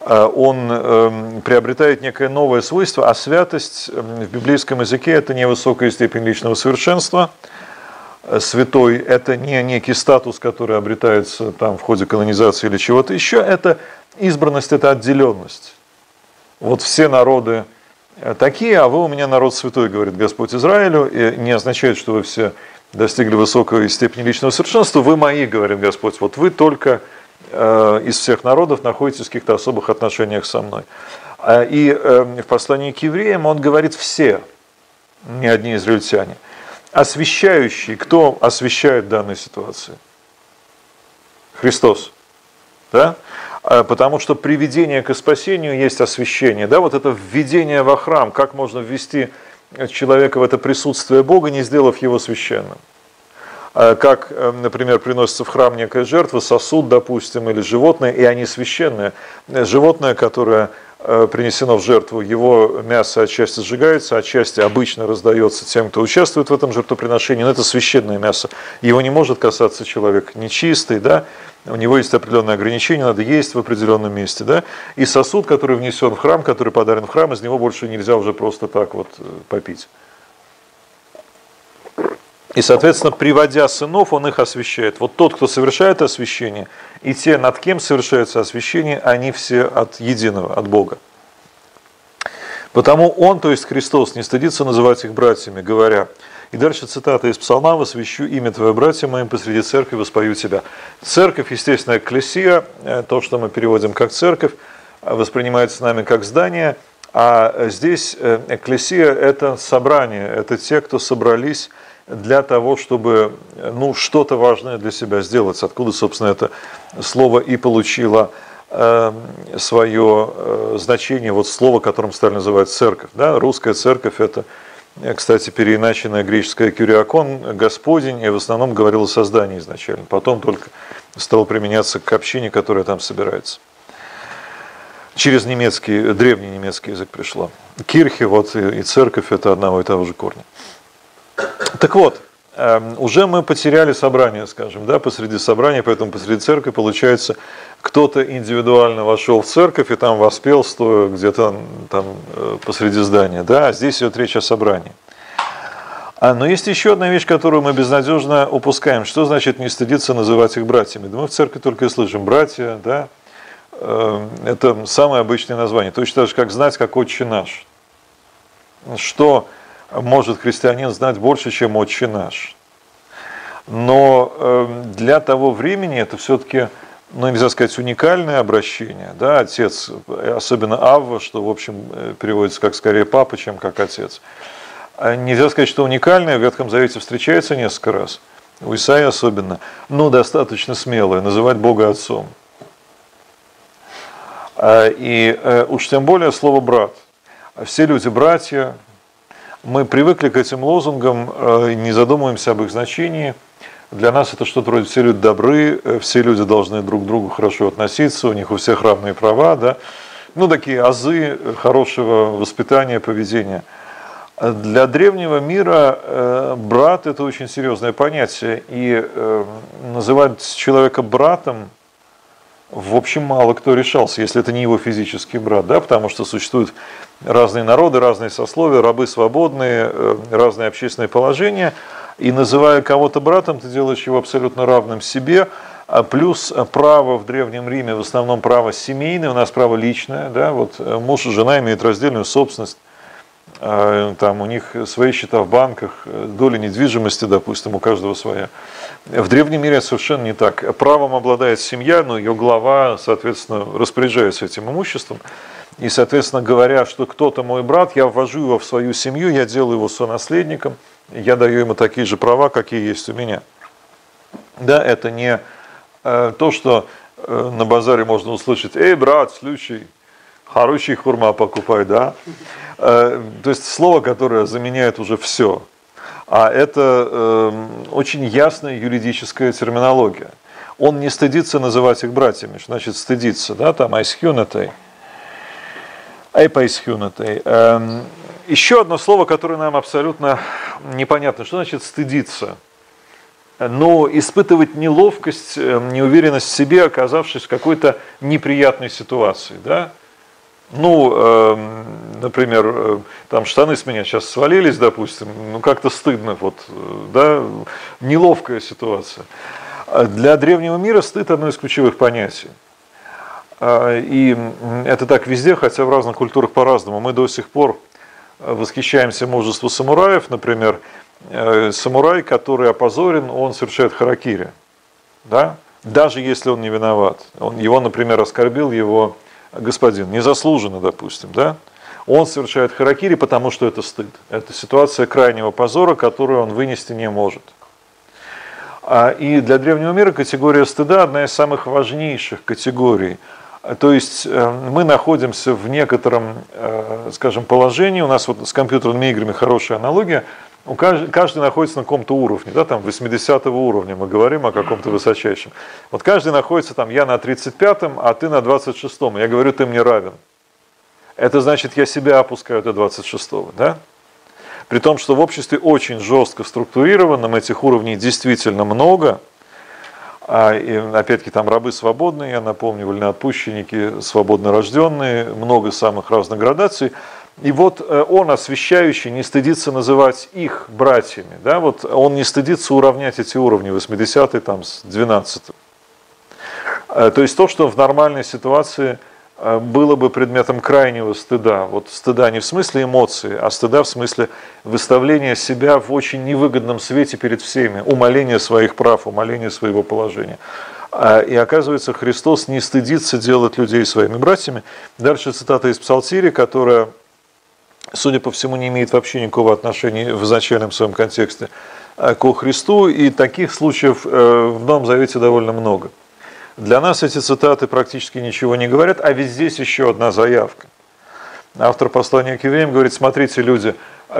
А, он эм, приобретает некое новое свойство, а святость эм, в библейском языке – это невысокая степень личного совершенства – святой – это не некий статус, который обретается там в ходе канонизации или чего-то еще, это избранность, это отделенность. Вот все народы э, такие, а вы у меня народ святой, говорит Господь Израилю, и не означает, что вы все достигли высокой степени личного совершенства, вы мои, говорит Господь, вот вы только э, из всех народов находитесь в каких-то особых отношениях со мной. А, и в послании к евреям он говорит все, не одни израильтяне. Освящающие, кто освящает данную ситуацию? Христос. Да? А, потому что приведение к спасению есть освящение. Да? Вот это введение во храм, как можно ввести человека в это присутствие Бога, не сделав его священным. А, как, э, например, приносится в храм некая жертва, сосуд, допустим, или животное, и они священные. Животное, которое Э, принесено в жертву, его мясо отчасти сжигается, отчасти обычно раздается тем, кто участвует в этом жертвоприношении, но это священное мясо. Его не может касаться человек нечистый, да? у него есть определенные ограничения, надо есть в определенном месте. Да? И сосуд, который внесен в храм, который подарен в храм, из него больше нельзя уже просто так вот э, попить. И, соответственно, приводя сынов, он их освящает. Вот тот, кто совершает освящение, и те, над кем совершается освящение, они все от единого, от Бога. Потому он, то есть Христос, не стыдится называть их братьями, говоря, и дальше цитата из Псалма, «Восвящу имя Твое, братья моим, посреди церкви воспою Тебя». Церковь, естественно, экклесия, э, то, что мы переводим как церковь, воспринимается нами как здание, а здесь э, экклесия – это собрание, это те, кто собрались для того, чтобы ну, что-то важное для себя сделать. Откуда, собственно, это слово и получило э, свое э, значение, вот слово, которым стали называть церковь. Да? Русская церковь – это, кстати, переиначенная греческая кюриакон, Господень, и в основном говорил о создании изначально. Потом только стало применяться к общине, которая там собирается. Через немецкий, древний немецкий язык пришло. Кирхи вот и, и церковь – это одного и того же корня. Так вот, эм, уже мы потеряли собрание, скажем, да, посреди собрания, поэтому посреди церкви, получается, кто-то индивидуально вошел в церковь и там воспел, стоя где-то там э, посреди здания, да, а здесь идет речь о собрании. А, но есть еще одна вещь, которую мы безнадежно упускаем. Что значит не стыдиться называть их братьями? Да мы в церкви только и слышим братья, да, эм, это самое обычное название. Точно так же, как знать, как отче наш. Что может христианин знать больше, чем отче наш. Но эм, для того времени это все-таки, ну, нельзя сказать, уникальное обращение. Да? Отец, особенно Авва, что, в общем, э, переводится как скорее папа, чем как отец. А нельзя сказать, что уникальное, в Ветхом Завете встречается несколько раз, у Исаии особенно, но достаточно смелое, называть Бога отцом. А, и э, уж тем более слово «брат». Все люди братья, мы привыкли к этим лозунгам, э, не задумываемся об их значении. Для нас это что-то вроде «все люди добры», э, «все люди должны друг к другу хорошо относиться», «у них у всех равные права». Да? Ну, такие азы хорошего воспитания, поведения. Для древнего мира э, брат – это очень серьезное понятие. И называть человека братом – в общем, мало кто решался, если это не его физический брат, да, потому что существуют разные народы, разные сословия, рабы свободные, э, разные общественные положения, и называя кого-то братом, ты делаешь его абсолютно равным себе, а плюс право в Древнем Риме, в основном право семейное, у нас право личное, да, вот э, муж и жена имеют раздельную собственность, а, там у них свои счета в банках, э, доля недвижимости, допустим, у каждого своя. В древнем мире совершенно не так. Правом обладает семья, но ее глава, соответственно, распоряжается этим имуществом. И, соответственно, говоря, что кто-то мой брат, я ввожу его в свою семью, я делаю его сонаследником, я даю ему такие же права, какие есть у меня. Да, это не э, то, что э, на базаре можно услышать, эй, брат, случай, хороший хурма покупай, да. Э, то есть слово, которое заменяет уже все. А это э, очень ясная юридическая терминология. Он не стыдится называть их братьями, значит стыдиться, да, там айсхюнетай, айпайсхюнетай. Эм, еще одно слово, которое нам абсолютно непонятно, что значит стыдиться. Но испытывать неловкость, эм, неуверенность в себе, оказавшись в какой-то неприятной ситуации, да, ну, э, например, э, там штаны с меня сейчас свалились, допустим, ну как-то стыдно, вот, э, да, неловкая ситуация. Для древнего мира стыд одно из ключевых понятий. А, и это так везде, хотя в разных культурах по-разному. Мы до сих пор восхищаемся мужеству самураев, например, э, самурай, который опозорен, он совершает харакири, да? даже если он не виноват. Он, его, например, оскорбил его господин, незаслуженно, допустим, да, он совершает харакири, потому что это стыд. Это ситуация крайнего позора, которую он вынести не может. А, и для древнего мира категория стыда одна из самых важнейших категорий. То есть э, мы находимся в некотором, э, скажем, положении, у нас вот с компьютерными играми хорошая аналогия, каждый находится на каком-то уровне, да, там 80 уровня, мы говорим о каком-то высочайшем. Вот каждый находится там, я на 35-м, а ты на 26-м, я говорю, ты мне равен. Это значит, я себя опускаю до 26-го, да? При том, что в обществе очень жестко структурированном этих уровней действительно много. А, и, опять-таки, там рабы свободные, я напомню, вольноотпущенники, свободно рожденные, много самых разных градаций. И вот э, он, освящающий, не стыдится называть их братьями. Да? Вот он не стыдится уравнять эти уровни 80 там, с 12 э, То есть то, что в нормальной ситуации – было бы предметом крайнего стыда. Вот стыда не в смысле эмоции, а стыда в смысле выставления себя в очень невыгодном свете перед всеми, умоления своих прав, умоления своего положения. А, и оказывается, Христос не стыдится делать людей своими братьями. Дальше цитата из Псалтири, которая, судя по всему, не имеет вообще никакого отношения в изначальном своем контексте э, к Христу. И таких случаев э, в Новом Завете довольно много. Для нас эти цитаты практически ничего не говорят, а ведь здесь еще одна заявка. Автор послания к евреям говорит, смотрите, люди,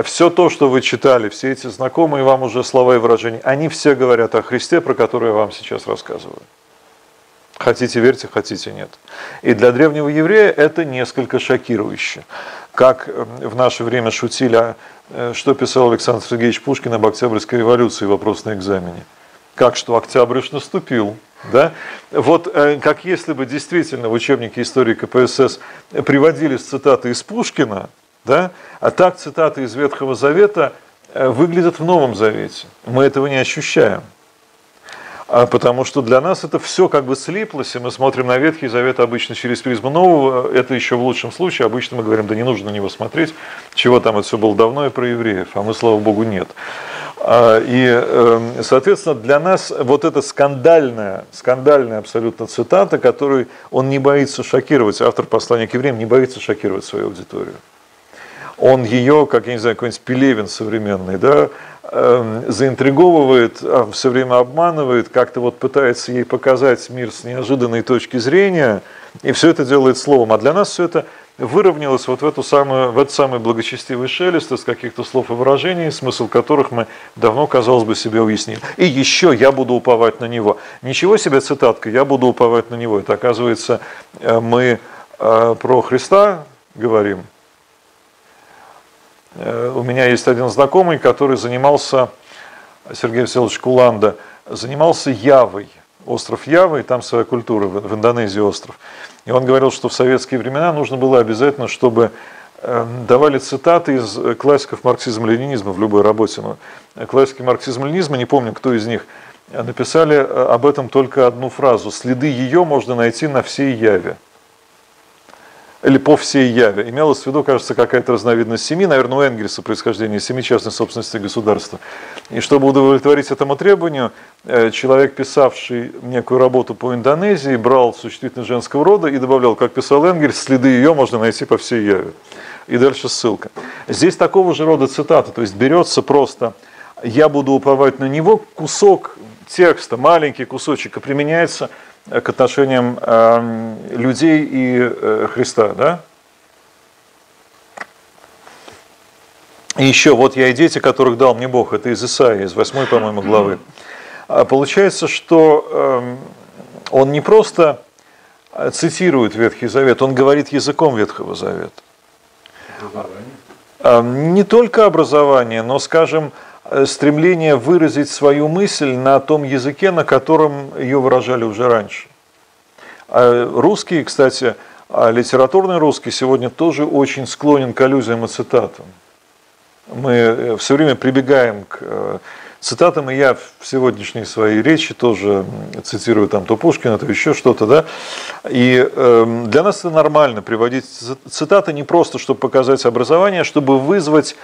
все то, что вы читали, все эти знакомые вам уже слова и выражения, они все говорят о Христе, про который я вам сейчас рассказываю. Хотите верьте, хотите нет. И для древнего еврея это несколько шокирующе. Как в наше время шутили, а, э, что писал Александр Сергеевич Пушкин об Октябрьской революции, вопрос на экзамене. Как что Октябрь наступил, да? Вот э, как если бы действительно в учебнике истории КПСС приводились цитаты из Пушкина, да? а так цитаты из Ветхого Завета э, выглядят в Новом Завете. Мы этого не ощущаем. А потому что для нас это все как бы слиплось, и мы смотрим на Ветхий Завет обычно через призму Нового, это еще в лучшем случае, обычно мы говорим, да не нужно на него смотреть, чего там это все было давно и про евреев, а мы, слава Богу, нет. А, и, эм, соответственно, для нас вот эта скандальная, скандальная абсолютно цитата, которую он не боится шокировать, автор послания к евреям не боится шокировать свою аудиторию. Он ее, как я не знаю, какой-нибудь Пелевин современный, да, эм, заинтриговывает, а, все время обманывает, как-то вот пытается ей показать мир с неожиданной точки зрения, и все это делает словом. А для нас все это выровнялось вот в, эту самую, в этот самый благочестивый шелест из каких-то слов и выражений, смысл которых мы давно, казалось бы, себе уяснили. И еще я буду уповать на него. Ничего себе цитатка, я буду уповать на него. Это оказывается, э, мы э, про Христа говорим. Э, у меня есть один знакомый, который занимался, Сергей Васильевич Куланда, занимался Явой – остров Явы, и там своя культура, в Индонезии остров. И он говорил, что в советские времена нужно было обязательно, чтобы эм, давали цитаты из классиков марксизма-ленинизма в любой работе. Но классики марксизма-ленинизма, не помню, кто из них, написали э, об этом только одну фразу. Следы ее можно найти на всей Яве или по всей Яве. Имелось в виду, кажется, какая-то разновидность семьи, наверное, у Энгельса происхождение семьи частной собственности государства. И чтобы удовлетворить этому требованию, э, человек, писавший некую работу по Индонезии, брал существительное женского рода и добавлял, как писал Энгельс, следы ее можно найти по всей Яве. И дальше ссылка. Здесь такого же рода цитата, то есть берется просто «я буду уповать на него», кусок текста, маленький кусочек, и применяется – к отношениям эм, людей и э, Христа, да? И еще, вот я и дети, которых дал мне Бог, это из Исаии, из 8, по-моему, главы. А получается, что эм, он не просто цитирует Ветхий Завет, он говорит языком Ветхого Завета. Образование? Эм, не только образование, но, скажем, Э, стремление выразить свою мысль на том языке, на котором ее выражали уже раньше. А русский, кстати, а литературный русский сегодня тоже очень склонен к аллюзиям и цитатам. Мы э, все время прибегаем к э, цитатам, и я в сегодняшней своей речи тоже цитирую там то Пушкина, то еще что-то, да, и э, для нас это нормально приводить цитаты не просто, чтобы показать образование, а чтобы вызвать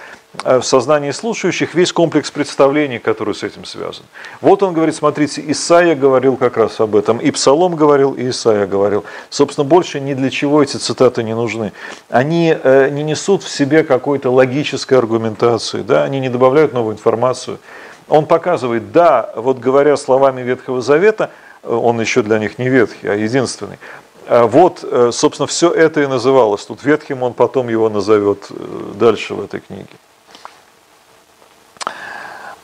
э, в сознании слушающих весь комплекс представлений, который с этим связан. Вот он говорит, смотрите, Исаия говорил как раз об этом, и Псалом говорил, и Исаия говорил. Собственно, больше ни для чего эти цитаты не нужны. Они э, не несут в себе какой-то логической аргументации, да, они не добавляют новую информацию. Он показывает, да, вот говоря словами Ветхого Завета, э, он еще для них не ветхий, а единственный. А вот, э, собственно, все это и называлось. Тут ветхим он потом его назовет дальше в этой книге.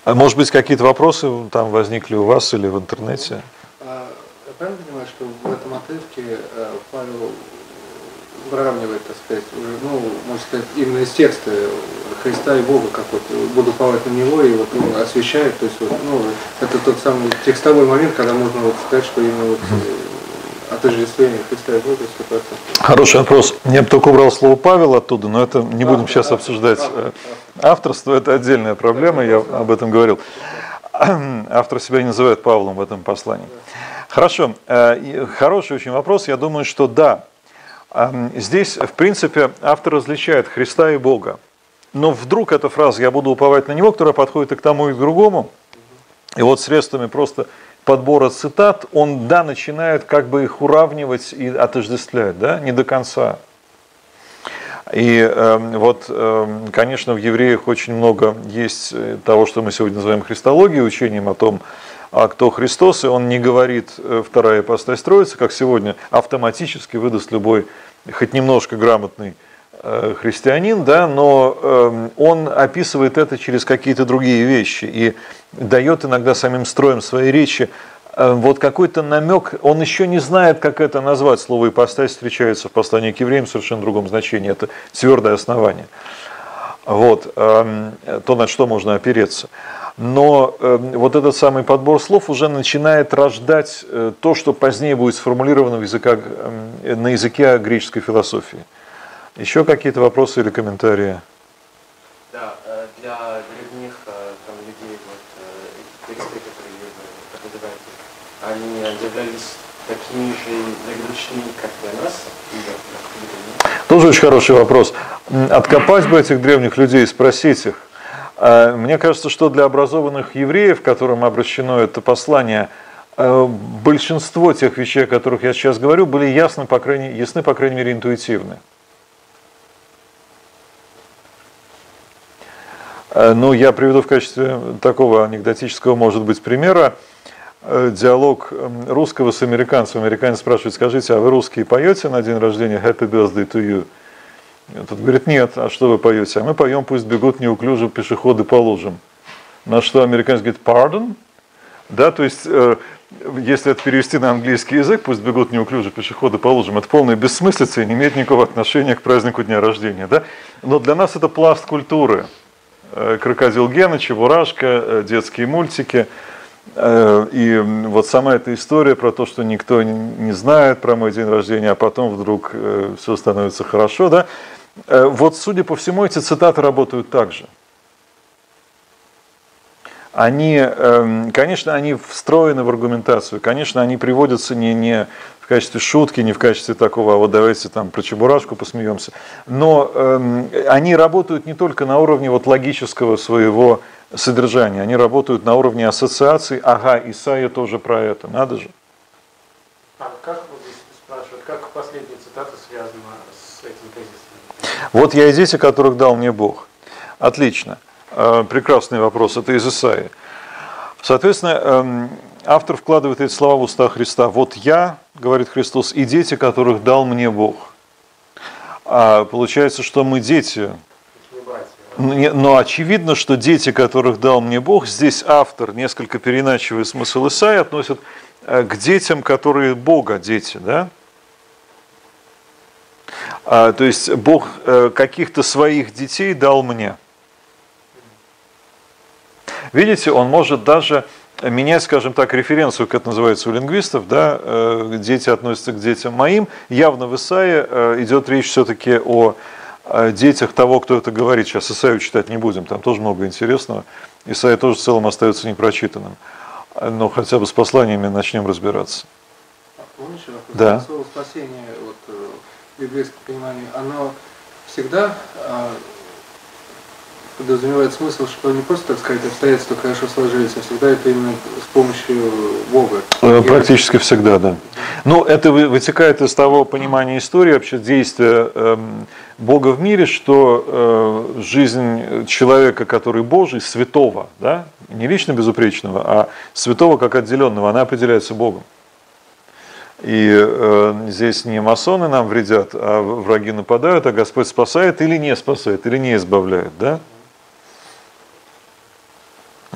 А может быть, какие-то вопросы там возникли у вас или в интернете? А, я правильно понимаю, что в этом отрывке Павел выравнивает, так сказать, уже, ну, можно сказать, именно из текста Христа и Бога, как вот буду плавать на Него и вот ну, освещает, то есть вот, ну, это тот самый текстовой момент, когда можно вот сказать, что именно вот э, отождествление Христа и Бога 100%. Хороший вопрос. Я бы только убрал слово Павел оттуда, но это не будем сейчас автор, обсуждать. Автор, Авторство – это отдельная проблема, я об этом говорил. Автор себя не называет Павлом в этом послании. Хорошо, э, хороший очень вопрос. Я думаю, что да, Здесь, в принципе, автор различает Христа и Бога. Но вдруг эта фраза «я буду уповать на Него», которая подходит и к тому, и к другому, и вот средствами просто подбора цитат, он, да, начинает как бы их уравнивать и отождествлять, да, не до конца. И э, вот, э, конечно, в евреях очень много есть э, того, что мы сегодня называем христологией, учением о том, а кто Христос, и он не говорит э, вторая ипостась Троицы, как сегодня автоматически выдаст любой хоть немножко грамотный э, христианин, да, но эм, он описывает это через какие-то другие вещи и дает иногда самим строем своей речи э, вот какой-то намек, он еще не знает, как это назвать. Слово ипостась встречается в послании к евреям в совершенно другом значении. Это твердое основание. Вот, эм, то, на что можно опереться но э, вот этот самый подбор слов уже начинает рождать э, то, что позднее будет сформулировано в языка, э, на языке греческой философии. Еще какие-то вопросы или комментарии? Да, э, для древних э, там, людей, вот, тексты, которые преподаваете, они являлись такими же загрузочными, как для нас? Тоже очень хороший вопрос. Откопать бы этих древних людей, спросить их, мне кажется, что для образованных евреев, которым обращено это послание, а, большинство тех вещей, о которых я сейчас говорю, были ясны, по крайней, ясны, по крайней мере, интуитивны. А, ну, я приведу в качестве такого анекдотического, может быть, примера диалог русского с американцем. Американец спрашивает, скажите, а вы русские поете на день рождения Happy Birthday to you? Тут говорит, нет, а что вы поете? А мы поем, пусть бегут неуклюже пешеходы по лужам. На что американец говорит, pardon? Да, то есть, э, если это перевести на английский язык, пусть бегут неуклюже пешеходы по лужам, это полная бессмыслица и не имеет никакого отношения к празднику дня рождения. Да? Но для нас это пласт культуры. Э, Крокодил Гена, Чебурашка, э, детские мультики. Э, и вот сама эта история про то, что никто не знает про мой день рождения, а потом вдруг э, все становится хорошо, да, вот, судя по всему, эти цитаты работают так же. Они, эм, конечно, они встроены в аргументацию, конечно, они приводятся не, не в качестве шутки, не в качестве такого, а вот давайте там про чебурашку посмеемся, но эм, они работают не только на уровне вот логического своего содержания, они работают на уровне ассоциаций, ага, Исаия тоже про это, надо же. А как вот здесь спрашивают, как последняя цитата связана с этим тезисом? Вот я и дети, которых дал мне Бог. Отлично. Э, прекрасный вопрос. Это из Исаии. Соответственно, эм, автор вкладывает эти слова в уста Христа. Вот я, говорит Христос, и дети, которых дал мне Бог. А получается, что мы дети. Но очевидно, что дети, которых дал мне Бог, здесь автор, несколько переначивая смысл Исаии, относит э, к детям, которые Бога дети, да? А, то есть Бог э, каких-то своих детей дал мне. Видите, он может даже менять, скажем так, референцию, как это называется у лингвистов, да, э, дети относятся к детям моим. Явно в Исаии э, идет речь все-таки о детях того, кто это говорит. Сейчас Исаию читать не будем, там тоже много интересного. Исаия тоже в целом остается непрочитанным. Но хотя бы с посланиями начнем разбираться. Помнишь, вопрос? Да. Слово спасение, в библейском понимании, оно всегда а, подразумевает смысл, что не просто, так сказать, обстоятельства хорошо сложились, а всегда это именно с помощью Бога. Э, Практически всегда, да. Ну, это вы- вытекает из того понимания истории, вообще действия эм, Бога в мире, что э, жизнь человека, который Божий, святого, да, не лично безупречного, а святого как отделенного, она определяется Богом. И э, здесь не масоны нам вредят, а враги нападают, а Господь спасает или не спасает, или не избавляет, да?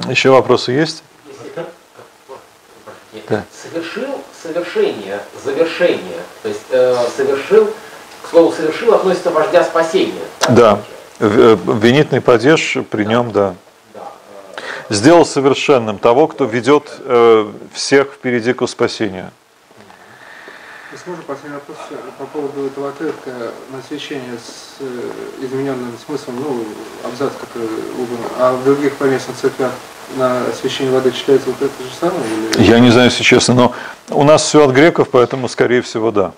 Еще вопросы есть? Если Да. совершил совершение, завершение, то есть э, совершил, к слову, совершил относится вождя спасения. Да. э, Винитный падеж при нем, да. Да. Сделал совершенным того, кто ведет э, всех впереди к спасению. Если можно, последний вопрос по поводу этого отрывка на освещение с э, измененным смыслом, ну, абзац, который убран. А в других поместных церквях на освещение воды читается вот это же самое? Или... Я не знаю, если честно, но у нас все от греков, поэтому, скорее всего, да.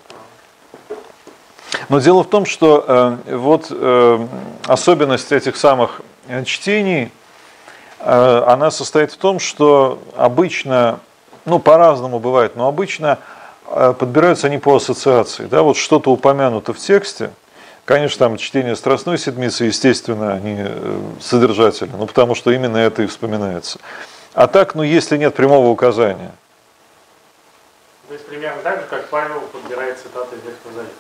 Но дело в том, что э, вот э, особенность этих самых э, чтений, э, она состоит в том, что обычно, ну по-разному бывает, но обычно подбираются они по ассоциации. Да? Вот что-то упомянуто в тексте, конечно, там чтение Страстной Седмицы, естественно, они э, содержательны, ну потому что именно это и вспоминается. А так, ну если нет прямого указания, То есть примерно так же, как Павел подбирает цитаты Ветхого Завета.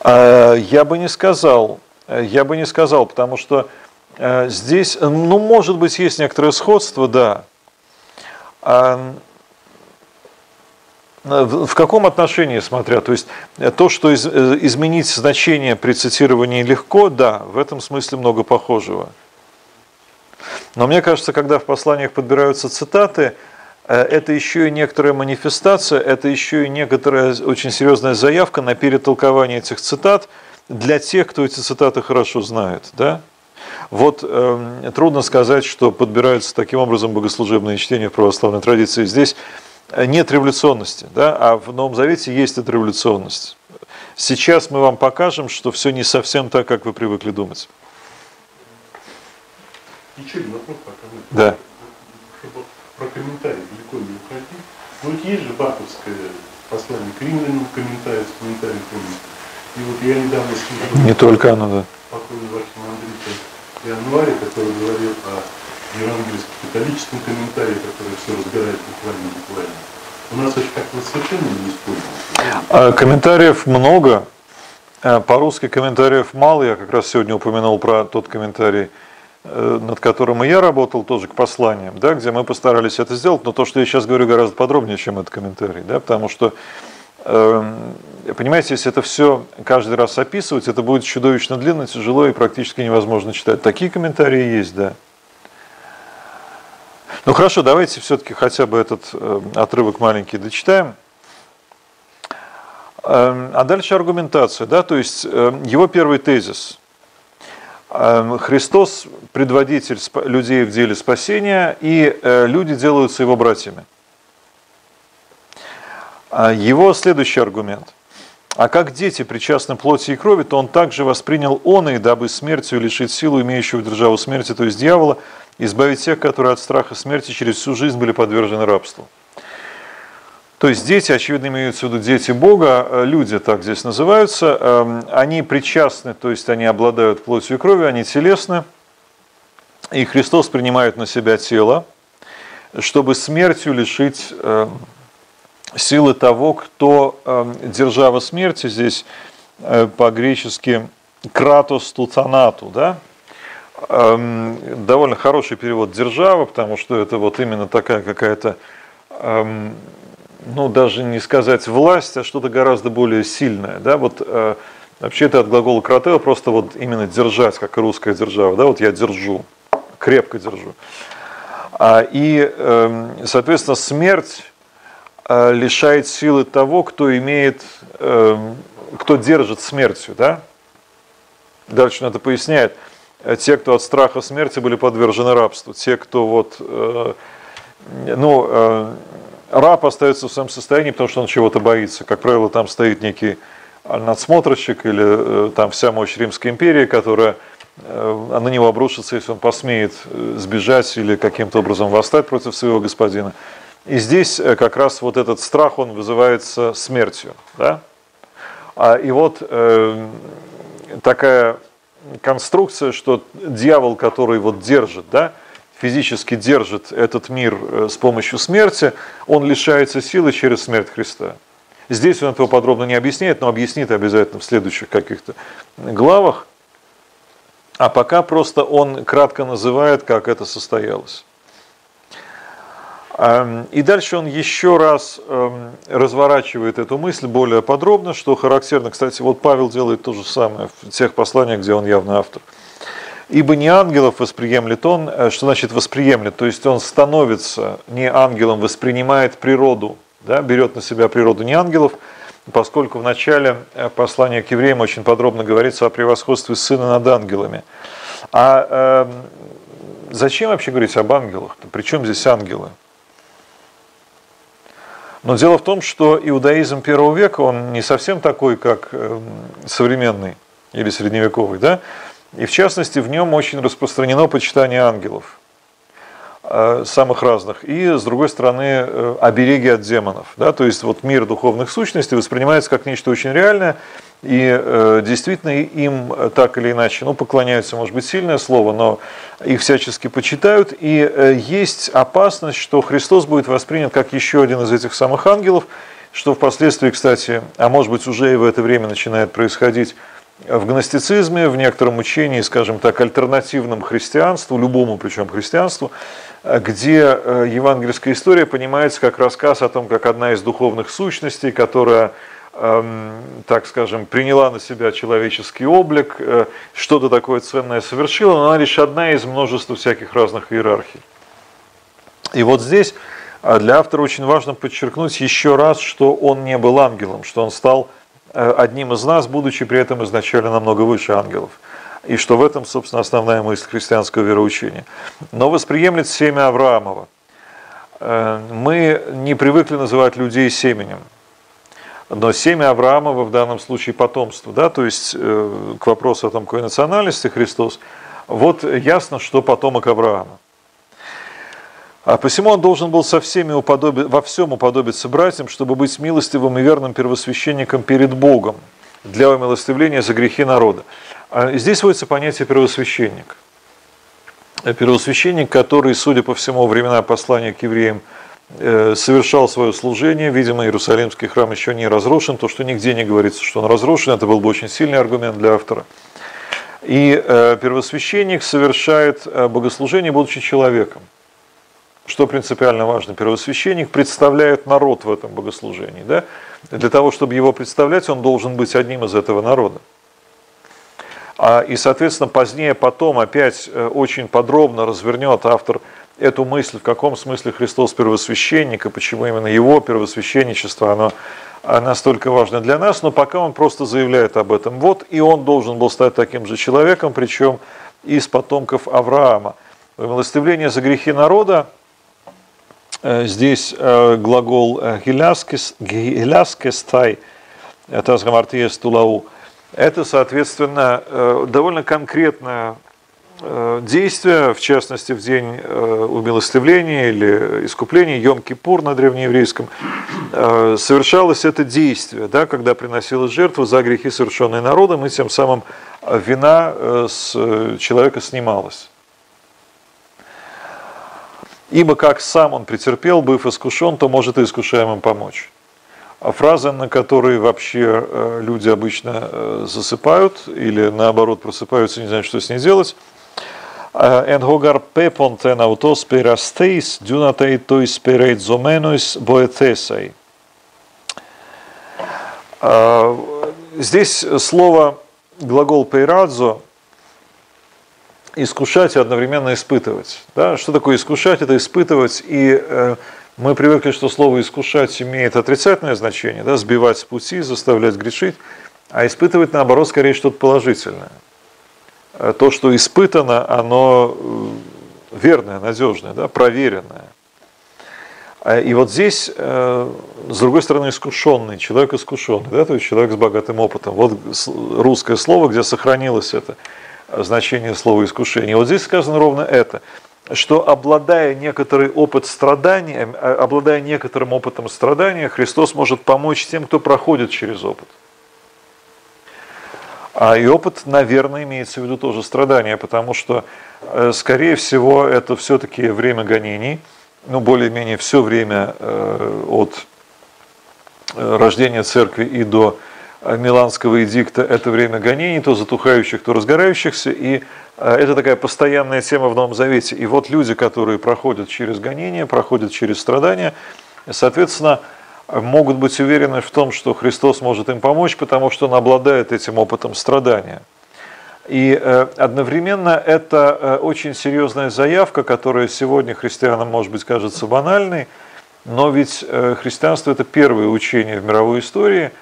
А, Я бы не сказал, э, я бы не сказал, потому что э, здесь, ну, может быть, есть некоторое сходство, да. А, В в каком отношении, смотря, то есть э, то, что из- э, изменить значение при цитировании легко, да, в этом смысле много похожего. Но мне кажется, когда в посланиях подбираются цитаты, э, это еще и некоторая манифестация, это еще и некоторая очень серьезная заявка на перетолкование этих цитат для тех, кто эти цитаты хорошо знает. Да? Вот э, трудно сказать, что подбираются таким образом богослужебные чтения в православной традиции. Здесь э, нет революционности, да? а в Новом Завете есть эта революционность. Сейчас мы вам покажем, что все не совсем так, как вы привыкли думать. Еще один вопрос, пока мы Да. чтобы про комментарии далеко не уходить. Ну вот есть же Баховское послание к римлянам, комментарий с комментарием помните. И вот я недавно слушал Не только оно, да. покойного архимандрита Января, который говорил о евангельско-католическом комментарии, который все разбирает буквально буквально. У нас очень как-то совершенно не используется. А, Комментариев много. А, По-русски комментариев мало. Я как раз сегодня упомянул про тот комментарий, э, над которым и я работал, тоже к посланиям, да, где мы постарались это сделать. Но то, что я сейчас говорю, гораздо подробнее, чем этот комментарий. Да, потому что, э, понимаете, если это все каждый раз описывать, это будет чудовищно длинно, тяжело и практически невозможно читать. Такие комментарии есть, да. Ну хорошо, давайте все-таки хотя бы этот э, отрывок маленький дочитаем. Эм, А дальше аргументация, да, то есть эм, его первый тезис. Эм, Христос предводитель людей в деле спасения, и э, люди делаются его братьями. А Его следующий аргумент. А как дети причастны плоти и крови, то он также воспринял он и дабы смертью лишить силу имеющего державу смерти, то есть дьявола, избавить тех, которые от страха смерти через всю жизнь были подвержены рабству. То есть дети, очевидно, имеются в виду дети Бога, э, люди так здесь называются, эм, они причастны, то есть они обладают плотью и кровью, они телесны, и Христос принимает на себя тело, чтобы смертью лишить эм, силы того, кто эм, держава смерти, здесь э, по-гречески кратос тутанату, да, Эм, довольно хороший перевод держава, потому что это вот именно такая какая-то эм, ну, даже не сказать власть, а что-то гораздо более сильное. Да? Вот, э, вообще это от глагола кратео просто вот именно держать, как и русская держава. Да? Вот я держу, крепко держу. А, и, соответственно, смерть лишает силы того, кто имеет, э, кто держит смертью. Да? Дальше он это поясняет. Те, кто от страха смерти были подвержены рабству, те, кто вот, э, ну, э, раб остается в своем состоянии, потому что он чего-то боится. Как правило, там стоит некий надсмотрщик или э, там вся мощь Римской империи, которая э, на него обрушится, если он посмеет э, сбежать или каким-то образом восстать против своего господина. И здесь как раз вот этот страх, он вызывается смертью. Да? А, и вот э, такая конструкция, что дьявол, который вот держит, да, физически держит этот мир с помощью смерти, он лишается силы через смерть Христа. Здесь он этого подробно не объясняет, но объяснит обязательно в следующих каких-то главах. А пока просто он кратко называет, как это состоялось. Эм, и дальше он еще раз эм, разворачивает эту мысль более подробно, что характерно, кстати, вот Павел делает то же самое в тех посланиях, где он явно автор. Ибо не ангелов восприемлет он, э, что значит восприемлет, то есть он становится не ангелом, воспринимает природу да, берет на себя природу не ангелов, поскольку в начале э, послания к евреям очень подробно говорится о превосходстве сына над ангелами. А э, зачем вообще говорить об ангелах? Причем здесь ангелы? Но дело в том, что иудаизм первого века, он не совсем такой, как э, современный или средневековый, да? И в частности, в нем очень распространено почитание ангелов – самых разных, и, с другой стороны, э, обереги от демонов. Да? То есть вот мир духовных сущностей воспринимается как нечто очень реальное, и э, действительно им так или иначе, ну, поклоняются, может быть, сильное слово, но их всячески почитают, и э, есть опасность, что Христос будет воспринят как еще один из этих самых ангелов, что впоследствии, кстати, а может быть, уже и в это время начинает происходить, в гностицизме, в некотором учении, скажем так, альтернативном христианству, любому причем христианству, где э, евангельская история понимается как рассказ о том, как одна из духовных сущностей, которая эм, так скажем, приняла на себя человеческий облик, э, что-то такое ценное совершила, но она лишь одна из множества всяких разных иерархий. И вот здесь э, для автора очень важно подчеркнуть еще раз, что он не был ангелом, что он стал одним из нас, будучи при этом изначально намного выше ангелов и что в этом, собственно, основная мысль христианского вероучения. Но восприемлет семя Авраамова. Э, мы не привыкли называть людей семенем, но семя Авраамова в данном случае потомство, да, то есть э, к вопросу о том, какой национальности Христос, вот ясно, что потомок Авраама. А посему он должен был со всеми уподоби... во всем уподобиться братьям, чтобы быть милостивым и верным первосвященником перед Богом для умилостивления за грехи народа. А здесь вводится понятие первосвященник. Первосвященник, который, судя по всему, времена послания к евреям э, совершал свое служение. Видимо, Иерусалимский храм еще не разрушен. То, что нигде не говорится, что он разрушен, это был бы очень сильный аргумент для автора. И э, первосвященник совершает э, богослужение, будучи человеком. Что принципиально важно, первосвященник представляет народ в этом богослужении. Да? Для того, чтобы его представлять, он должен быть одним из этого народа. А, и, соответственно, позднее потом опять э, очень подробно развернет автор эту мысль, в каком смысле Христос первосвященник, и почему именно его первосвященничество, оно настолько важно для нас, но пока он просто заявляет об этом. Вот, и он должен был стать таким же человеком, причем из потомков Авраама. Милостивление за грехи народа, здесь э, глагол «гиляскестай», это «Азгамартиес тулау», это, соответственно, э, довольно конкретное э, действие, в частности, в день э, умилостивления или искупления, Йом-Кипур на древнееврейском, совершалось это действие, да, когда приносилась жертва за грехи, совершенные народом, и тем самым вина с человека снималась. Ибо как сам он претерпел, быв искушен, то может и искушаемым помочь. А фраза, на которой вообще э, люди обычно э, засыпают или наоборот просыпаются, не знают, что с ней делать. Энгогар пепонтен аутос перастейс дюнатей тоис перейт зоменуис боэтесай. Здесь слово глагол пейрадзо искушать и одновременно испытывать. Да? Что такое искушать? Это испытывать и э, мы привыкли, что слово «искушать» имеет отрицательное значение, да, сбивать с пути, заставлять грешить, а испытывать, наоборот, скорее что-то положительное. э, то, что испытано, оно э, верное, надежное, да, проверенное. А, и вот здесь, с другой стороны, искушенный, человек искушенный, да, то есть человек с богатым опытом. Вот русское слово, где сохранилось это значение слова искушение. Вот здесь сказано ровно это – что обладая некоторый опыт страдания, а, обладая некоторым опытом страдания, Христос может помочь тем, кто проходит через опыт. А и опыт, наверное, имеется в виду тоже страдания, потому что, э, скорее всего, это все-таки время гонений, ну, более-менее все время э, от э, рождения церкви и до Миланского эдикта – это время гонений, то затухающих, то разгорающихся, и Э, это такая постоянная тема в Новом Завете. И вот люди, которые проходят через гонения, проходят через страдания, соответственно, могут быть уверены в том, что Христос может им помочь, потому что он обладает этим опытом страдания. И э, одновременно это э, очень серьезная заявка, которая сегодня христианам, может быть, кажется банальной, но ведь христианство – это первое учение в мировой истории –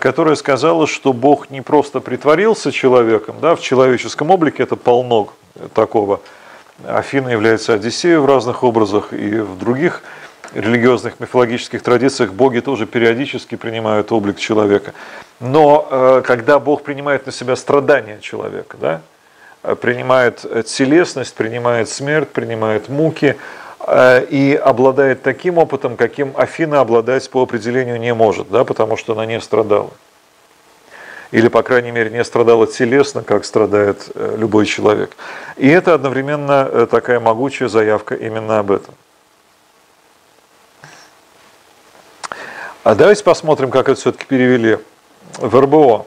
которая сказала, что Бог не просто притворился человеком, да, в человеческом облике это полно такого. Афина является Одиссеей в разных образах, и в других религиозных мифологических традициях боги тоже периодически принимают облик человека. Но э, когда Бог принимает на себя страдания человека, да, принимает телесность, принимает смерть, принимает муки, Э, и обладает таким опытом, каким Афина обладать по определению не может, да, потому что она не страдала. Или, по крайней мере, не страдала телесно, как страдает э, любой человек. И это одновременно э, такая могучая заявка именно об этом. А давайте посмотрим, как это все-таки перевели в РБО,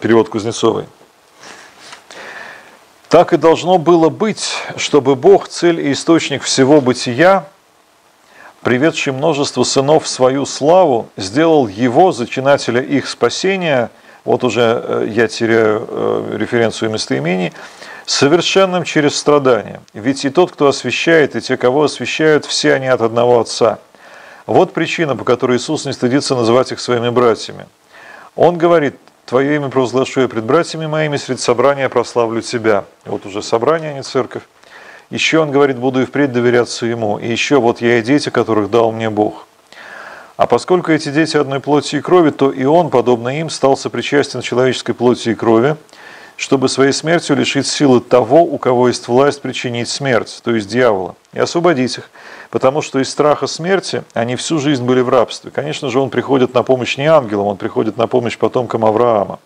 перевод Кузнецовой. Так и должно было быть, чтобы Бог, цель и источник всего бытия, приведший множество сынов в свою славу, сделал его, зачинателя их спасения, вот уже э, я теряю э, референцию местоимений, совершенным через страдания. Ведь и тот, кто освящает, и те, кого освящают, все они от одного Отца. Вот причина, по которой Иисус не стыдится называть их своими братьями. Он говорит, Твое имя я пред братьями моими, среди собрания прославлю Тебя. Вот уже собрание, а не церковь. Еще он говорит, буду и впредь доверяться Ему. И еще вот я и дети, которых дал мне Бог. А поскольку эти дети одной плоти и крови, то и он, подобно им, стал сопричастен человеческой плоти и крови, чтобы своей смертью лишить силы того, у кого есть власть причинить смерть, то есть дьявола, и освободить их, потому что из страха смерти они всю жизнь были в рабстве. Конечно же, он приходит на помощь не ангелам, он приходит на помощь потомкам Авраама.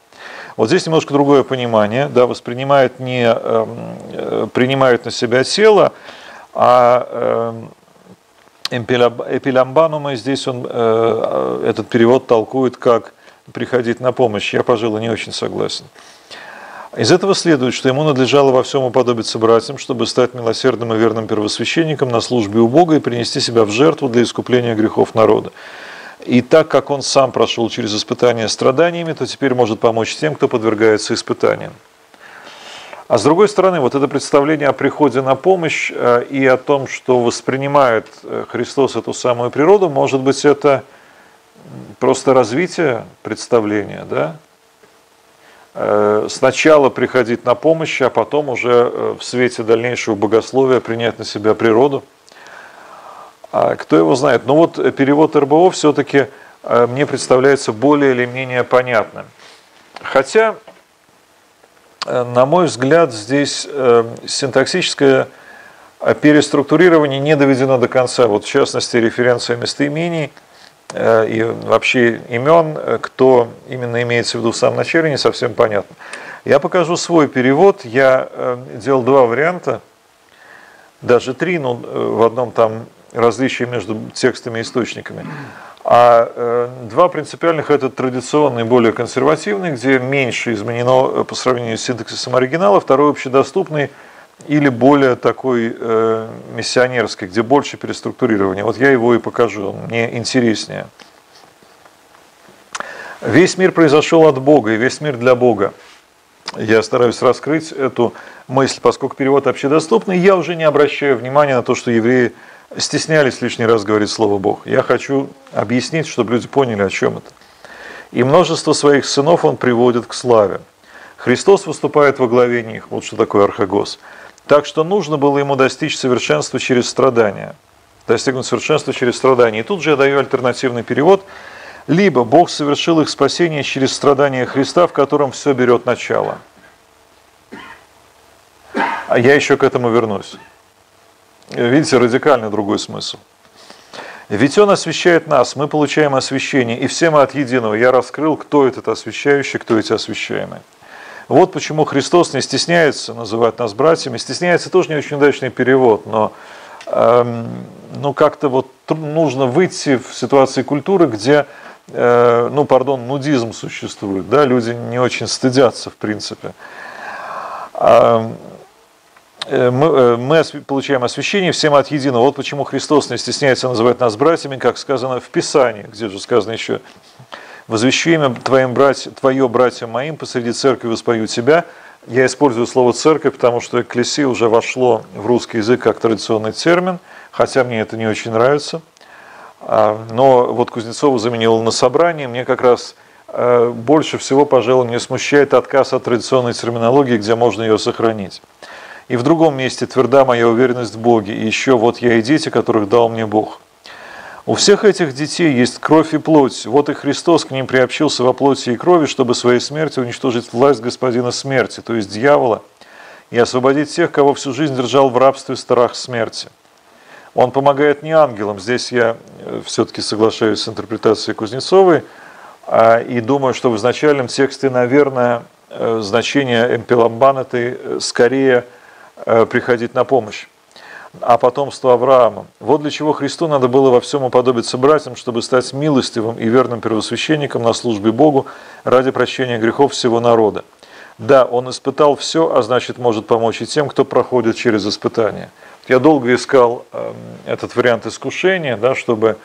Вот здесь немножко другое понимание, да, воспринимает не, эм, э, принимают на себя тело, а э, эпилямбанума, здесь он, э, этот перевод толкует как приходить на помощь. Я, пожалуй, не очень согласен. Из этого следует, что ему надлежало во всем уподобиться братьям, чтобы стать милосердным и верным первосвященником на службе у Бога и принести себя в жертву для искупления грехов народа. И так как он сам прошел через испытания страданиями, то теперь может помочь тем, кто подвергается испытаниям. А с другой стороны, вот это представление о приходе на помощь э, и о том, что воспринимает э, Христос эту самую природу, может быть, это просто развитие представления, да? Э, сначала приходить на помощь, а потом уже э, в свете дальнейшего богословия принять на себя природу. А кто его знает? Ну вот перевод РБО все-таки э, мне представляется более или менее понятным. Хотя, на мой взгляд, здесь синтаксическое переструктурирование не доведено до конца. Вот в частности, референция местоимений – Э, и вообще имен, э, кто именно имеется в виду в самом начале, не совсем понятно. Я покажу свой перевод. Я э, делал два варианта, даже три, но в одном там различие между текстами и источниками. А два принципиальных – это традиционный, более консервативный, где меньше изменено по сравнению с синтаксисом оригинала, второй общедоступный – или более такой э, миссионерский, где больше переструктурирования. Вот я его и покажу, мне интереснее. Весь мир произошел от Бога, и весь мир для Бога. Я стараюсь раскрыть эту мысль, поскольку перевод общедоступный, я уже не обращаю внимания на то, что евреи стеснялись лишний раз говорить слово Бог. Я хочу объяснить, чтобы люди поняли, о чем это. И множество своих сынов он приводит к славе. Христос выступает во главе них. Вот что такое архагос. Так что нужно было ему достичь совершенства через страдания. Достигнуть совершенства через страдания. И тут же я даю альтернативный перевод. Либо Бог совершил их спасение через страдания Христа, в котором все берет начало. А я еще к этому вернусь. Видите, радикально другой смысл. Ведь Он освещает нас, мы получаем освящение, и все мы от единого. Я раскрыл, кто этот освящающий, кто эти освящаемые. Вот почему Христос не стесняется называть нас братьями. Стесняется тоже не очень удачный перевод, но эм, ну, как-то вот нужно выйти в ситуации культуры, где, э, ну, пардон, нудизм существует, да, люди не очень стыдятся, в принципе. Эм, э, мы, э, мы получаем освящение всем от единого. Вот почему Христос не стесняется называть нас братьями, как сказано в Писании, где же сказано еще Возвещу имя твоим братья, твое братьям моим посреди церкви воспою тебя. Я использую слово церковь, потому что экклесия уже вошло в русский язык как традиционный термин, хотя мне это не очень нравится. А, но вот Кузнецова заменил на собрание. Мне как раз э, больше всего, пожалуй, не смущает отказ от традиционной терминологии, где можно ее сохранить. И в другом месте тверда моя уверенность в Боге. И еще вот я и дети, которых дал мне Бог. У всех этих детей есть кровь и плоть. Вот и Христос к ним приобщился во плоти и крови, чтобы своей смертью уничтожить власть господина смерти, то есть дьявола, и освободить тех, кого всю жизнь держал в рабстве страх смерти. Он помогает не ангелам. Здесь я э, все-таки соглашаюсь с интерпретацией Кузнецовой а, и думаю, что в изначальном тексте, наверное, э, значение эмпиламбанаты э, скорее приходить на помощь а потомство Авраама. Вот для чего Христу надо было во всем уподобиться братьям, чтобы стать милостивым и верным первосвященником на службе Богу ради прощения грехов всего народа. Да, он испытал все, а значит может помочь и тем, кто проходит через испытания. Я долго искал э, этот вариант искушения, да, чтобы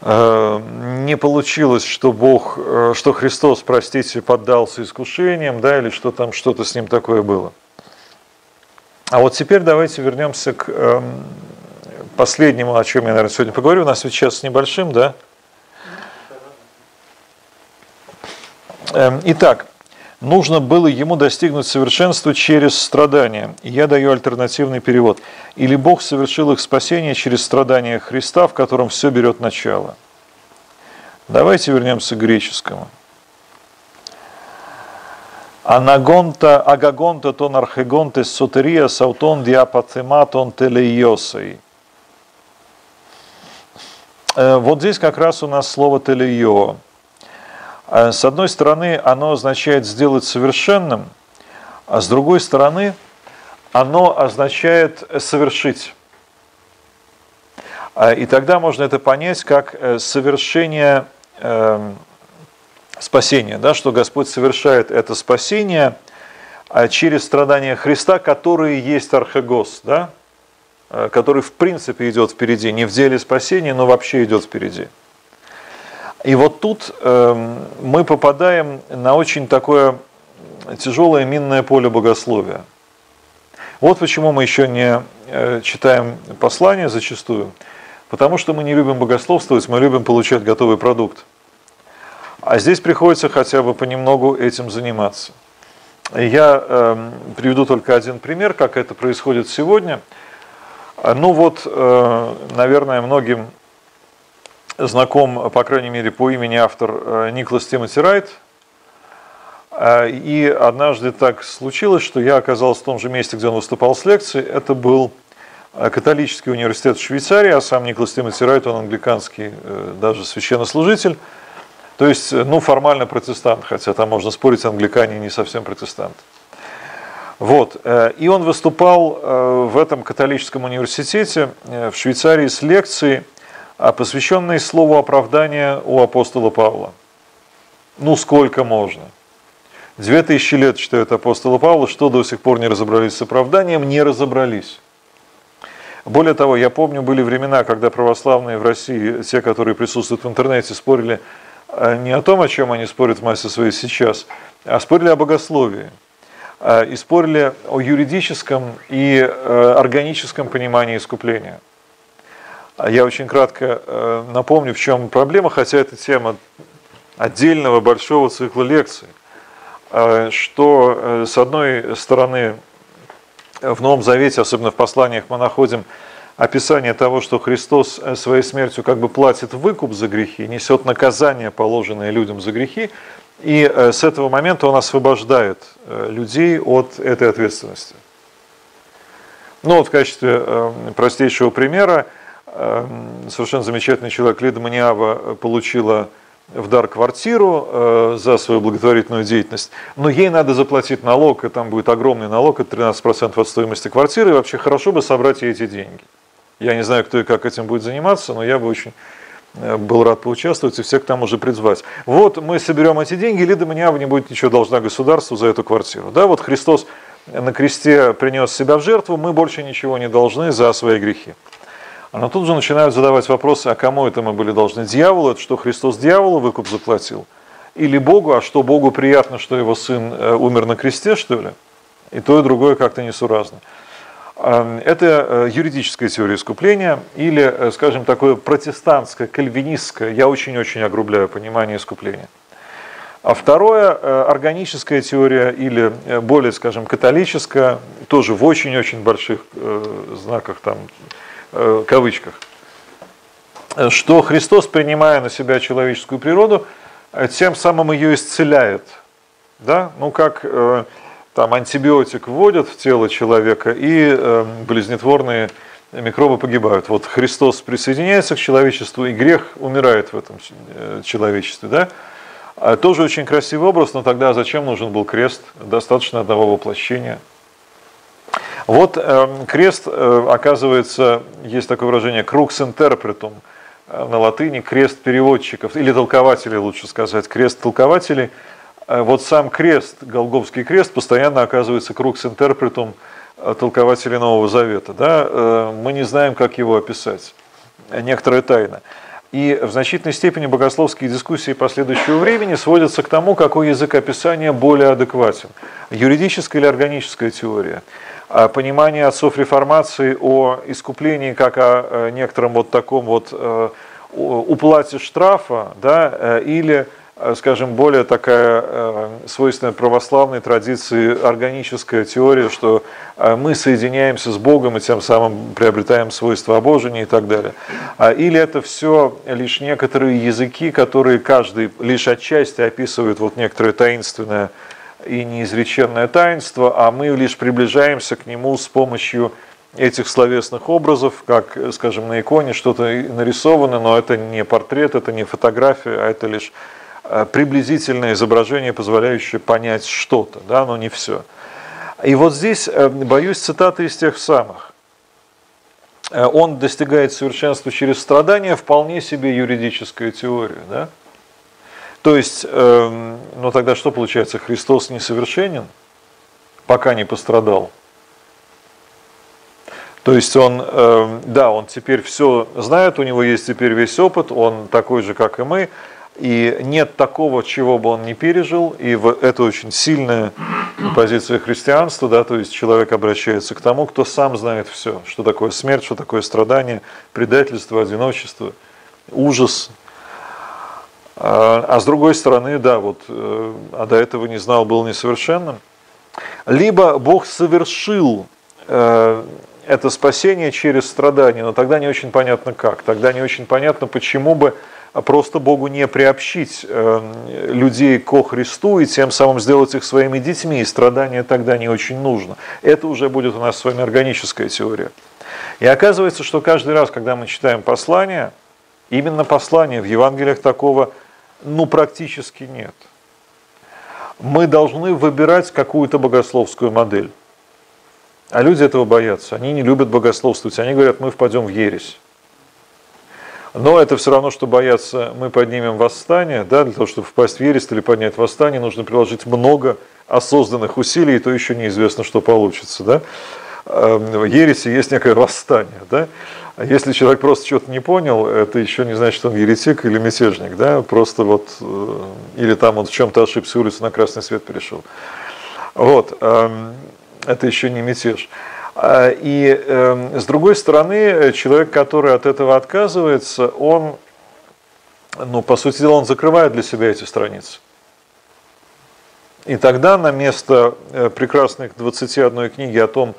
э, не получилось, что Бог, э, что Христос, простите, поддался искушениям, да, или что там что-то с ним такое было. А вот теперь давайте вернемся к э, последнему, о чем я, наверное, сегодня поговорю. У нас ведь сейчас с небольшим, да? Э, итак, нужно было ему достигнуть совершенства через страдания. Я даю альтернативный перевод. Или Бог совершил их спасение через страдания Христа, в котором все берет начало. Давайте вернемся к греческому. Анагонта, агагонта, тон архегонте, сотерия, саутон, диапатематон, телеиосой. Вот здесь как раз у нас слово телеио. Э, с одной стороны, оно означает сделать совершенным, а с другой стороны, оно означает совершить. Э, и тогда можно это понять как э, совершение эм, спасения, да, что Господь совершает это спасение а, через страдания Христа, которые есть архегос, да, а, который в принципе идет впереди, не в деле спасения, но вообще идет впереди. И вот тут э, мы попадаем на очень такое тяжелое минное поле богословия. Вот почему мы еще не э, читаем послания зачастую, потому что мы не любим богословствовать, мы любим получать готовый продукт. А здесь приходится хотя бы понемногу этим заниматься. Я э, приведу только один пример, как это происходит сегодня. Ну вот, э, наверное, многим знаком, по крайней мере, по имени автор э, Николас Тимоти Райт. Э, и однажды так случилось, что я оказался в том же месте, где он выступал с лекцией. Это был э, католический университет в Швейцарии, а сам Николас Тимоти Райт, он англиканский э, даже священнослужитель. То есть, ну, формально протестант, хотя там можно спорить, англикане не совсем протестант. Вот. Э, и он выступал э, в этом католическом университете э, в Швейцарии с лекцией, посвященной слову оправдания у апостола Павла. Ну, сколько можно? Две тысячи лет читают апостола Павла, что до сих пор не разобрались с оправданием, не разобрались. Более того, я помню, были времена, когда православные в России, те, которые присутствуют в интернете, спорили, а не о том, о чем они спорят в массе своей сейчас, а спорили о богословии. А, и спорили о юридическом и э, органическом понимании искупления. А я очень кратко э, напомню, в чем проблема, хотя это тема отдельного большого цикла лекций. что с одной стороны в Новом Завете, особенно в посланиях, мы находим описание того, что Христос своей смертью как бы платит выкуп за грехи, несет наказание, положенное людям за грехи, и с этого момента он освобождает людей от этой ответственности. Ну вот в качестве э, простейшего примера э, совершенно замечательный человек Лида Маниава получила в дар квартиру э, за свою благотворительную деятельность, но ей надо заплатить налог, и там будет огромный налог, это 13% от стоимости квартиры, и вообще хорошо бы собрать ей эти деньги. Я не знаю, кто и как этим будет заниматься, но я бы очень был рад поучаствовать и всех к тому же призвать. Вот мы соберем эти деньги, Лида Маниава не будет ничего должна государству за эту квартиру. Да, вот Христос на кресте принес себя в жертву, мы больше ничего не должны за свои грехи. Но тут же начинают задавать вопросы, а кому это мы были должны? Дьяволу, это что Христос дьяволу выкуп заплатил? Или Богу, а что Богу приятно, что его сын э, умер на кресте, что ли? И то, и другое как-то несуразно. Это э, юридическая теория искупления или, э, скажем, такое протестантское, кальвинистское, я очень-очень огрубляю понимание искупления – а второе, э, органическая теория или более, скажем, католическая, тоже в очень-очень больших знаках, там, кавычках, что Христос, принимая на себя человеческую природу, тем самым ее исцеляет. Да? Ну, как там антибиотик вводят в тело человека, и болезнетворные микробы погибают. Вот Христос присоединяется к человечеству, и грех умирает в этом человечестве. Да? А тоже очень красивый образ, но тогда зачем нужен был крест? Достаточно одного воплощения. Вот э, крест, э, оказывается, есть такое выражение «крукс интерпретум» э, на латыни, крест переводчиков, или толкователей, лучше сказать, крест толкователей. Э, вот сам крест, Голговский крест, постоянно оказывается крукс интерпретум э, толкователей Нового Завета. Да? Э, мы не знаем, как его описать. Некоторая тайна. И в значительной степени богословские дискуссии последующего времени сводятся к тому, какой язык описания более адекватен. Юридическая или органическая теория. А понимание отцов реформации о искуплении как о некотором вот таком вот уплате штрафа, да, или скажем, более такая э, свойственная православной традиции органическая теория, что э, мы соединяемся с Богом и тем самым приобретаем свойства обожения и так далее. А, или это все лишь некоторые языки, которые каждый лишь отчасти описывают вот некоторое таинственное и неизреченное таинство, а мы лишь приближаемся к нему с помощью этих словесных образов, как, скажем, на иконе что-то нарисовано, но это не портрет, это не фотография, а это лишь Э, приблизительное изображение, позволяющее понять что-то, да, но не все. И вот здесь, э, боюсь, цитаты из тех самых. Э, он достигает совершенства через страдания, вполне себе юридическая теория. Да? То есть, ну тогда что получается, Христос несовершенен, пока не пострадал. То есть он, да, он теперь все знает, у него есть теперь весь опыт, он такой же, как и мы, и нет такого, чего бы он не пережил, и это очень сильная позиция христианства, да, то есть человек обращается к тому, кто сам знает все, что такое смерть, что такое страдание, предательство, одиночество, ужас. А, а с другой стороны, да, вот, э, а до этого не знал, был несовершенным. Либо Бог совершил э, это спасение через страдания, но тогда не очень понятно как, тогда не очень понятно, почему бы просто Богу не приобщить э, людей ко Христу и тем самым сделать их своими детьми, и страдания тогда не очень нужно. Это уже будет у нас с вами органическая теория. И оказывается, что каждый раз, когда мы читаем послание, именно послание в Евангелиях такого, ну, практически нет. Мы должны выбирать какую-то богословскую модель. А люди этого боятся. Они не любят богословствовать. Они говорят, мы впадем в ересь. Но это все равно, что бояться, мы поднимем восстание, да, для того, чтобы впасть в ересь или поднять восстание, нужно приложить много осознанных усилий, и то еще неизвестно, что получится. Да? Эм, в ереси есть некое восстание. Да? Если человек просто что-то не понял, это еще не значит, что он еретик или мятежник. Да? Просто вот, э, или там он в чем-то ошибся, улицу на красный свет перешел. Вот, эм, это еще не мятеж. А, и эм, с другой стороны, человек, который от этого отказывается, он, ну, по сути дела, он закрывает для себя эти страницы. И тогда на место э, прекрасной 21 книги о том,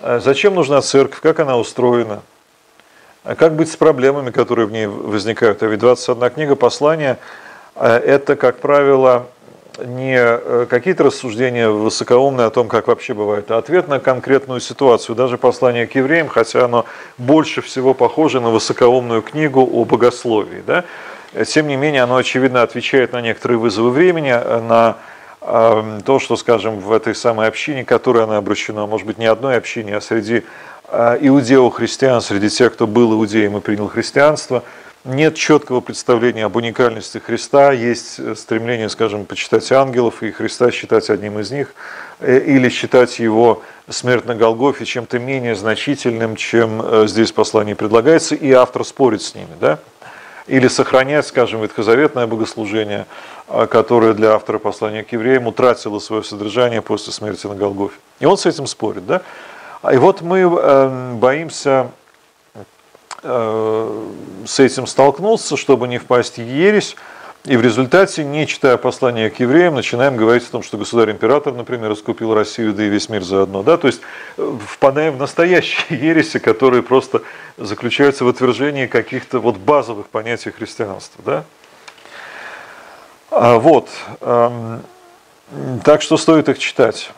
э, зачем нужна церковь, как она устроена, а как быть с проблемами, которые в ней возникают. А ведь 21 книга послания – это, как правило, не какие-то рассуждения высокоумные о том, как вообще бывает, а ответ на конкретную ситуацию. Даже послание к евреям, хотя оно больше всего похоже на высокоумную книгу о богословии. Да? Тем не менее, оно, очевидно, отвечает на некоторые вызовы времени, на эм, то, что, скажем, в этой самой общине, которой она обращена, может быть, не одной общине, а среди э, иудео-христиан, среди тех, кто был иудеем и принял христианство, нет четкого представления об уникальности Христа, есть стремление, скажем, почитать ангелов и Христа считать одним из них, э, или считать его смерть на Голгофе чем-то менее значительным, чем э, здесь послание предлагается, и автор спорит с ними. Да? или сохранять, скажем, ветхозаветное богослужение, которое для автора послания к евреям утратило свое содержание после смерти на Голгофе. И он с этим спорит. Да? А И вот мы эм, боимся э, с этим столкнуться, чтобы не впасть в ересь, и в результате, не читая послание к евреям, начинаем говорить о том, что государь-император, например, раскупил Россию, да и весь мир заодно. Да? То есть э, впадаем в настоящие ереси, которые просто заключаются в отвержении каких-то вот базовых понятий христианства. Да? А, вот. Эм, так что стоит их читать.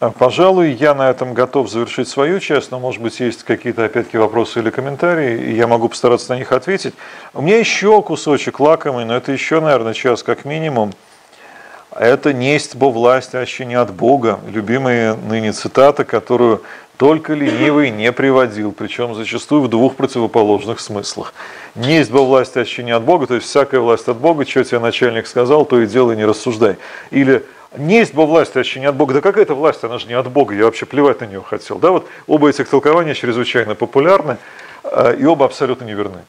А, пожалуй, я на этом готов завершить свою часть, но, может быть, есть какие-то, опять-таки, вопросы или комментарии, и я могу постараться на них ответить. У меня еще кусочек лакомый, но это еще, наверное, час как минимум. Это «несть бо власть, аще не от Бога». Любимая ныне цитата, которую только ленивый не приводил, причем зачастую в двух противоположных смыслах. «Несть бо власть, аще не от Бога», то есть всякая власть от Бога, что тебе начальник сказал, то и делай, не рассуждай. Или не есть бы власть, вообще не от Бога. Да какая это власть, она же не от Бога, я вообще плевать на нее хотел. Да, вот оба этих толкования чрезвычайно популярны, э, и оба абсолютно неверны.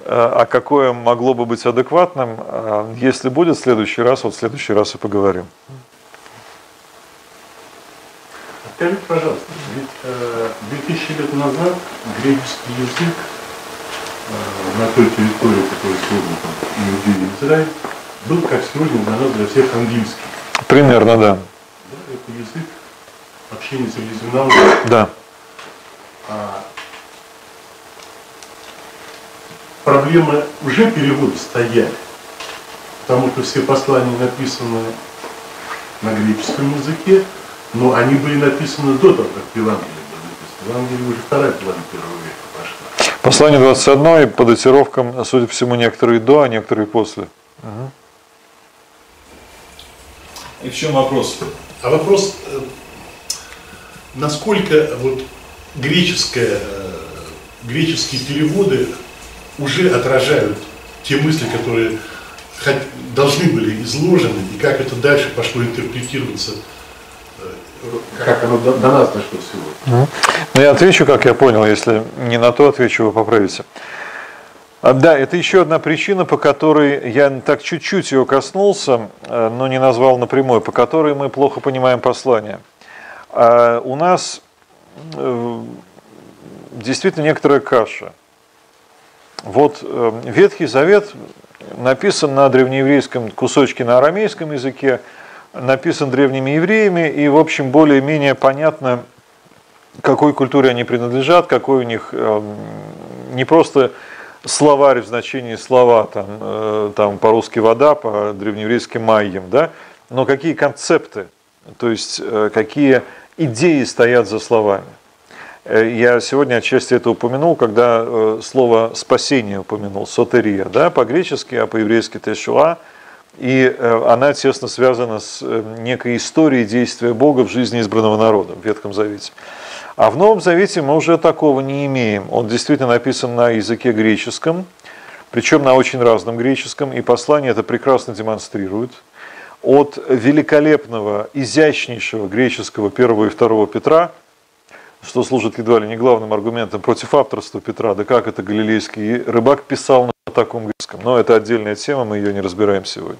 Э, а какое могло бы быть адекватным, э, если будет в следующий раз, вот в следующий раз и поговорим. Скажите, пожалуйста, ведь э, 2000 лет назад греческий язык на той территории, которая сегодня там Иудея и Израиль, был, как сегодня для нас, для всех английский. Примерно, да. Да, это язык общения народов. Да. А проблемы уже перевода стояли, потому что все послания написаны на греческом языке, но они были написаны до того, как Евангелие было написано. Евангелие уже вторая половина первого века пошла. Послание 21 по датировкам, судя по всему, некоторые до, а некоторые после. Угу. И в чем вопрос? А вопрос, э, насколько вот греческое, э, греческие переводы уже отражают те мысли, которые должны были изложены, и как это дальше пошло интерпретироваться, э, как оно до, до нас дошло сегодня. Ну, я отвечу, как я понял, если не на то отвечу, вы поправите. А, да, это еще одна причина, по которой я так чуть-чуть ее коснулся, э, но не назвал напрямую, по которой мы плохо понимаем послание. А, у нас э, действительно некоторая каша. Вот э, Ветхий Завет написан на древнееврейском кусочке на арамейском языке, написан древними евреями, и, в общем, более-менее понятно, какой культуре они принадлежат, какой у них не просто словарь в значении слова, там, э, там по-русски вода, по-древнееврейски майем, да, но какие концепты, то есть э, какие идеи стоят за словами. Э, я сегодня отчасти это упомянул, когда слово спасение упомянул, сотерия, да, по-гречески, а по-еврейски тешуа, и она тесно связана с некой историей действия Бога в жизни избранного народа в Ветхом Завете. А в Новом Завете мы уже такого не имеем. Он действительно написан на языке греческом, причем на очень разном греческом, и послание это прекрасно демонстрирует. От великолепного, изящнейшего греческого первого и второго Петра, что служит едва ли не главным аргументом против авторства Петра, да как это галилейский рыбак писал на таком греческом. Но это отдельная тема, мы ее не разбираем сегодня.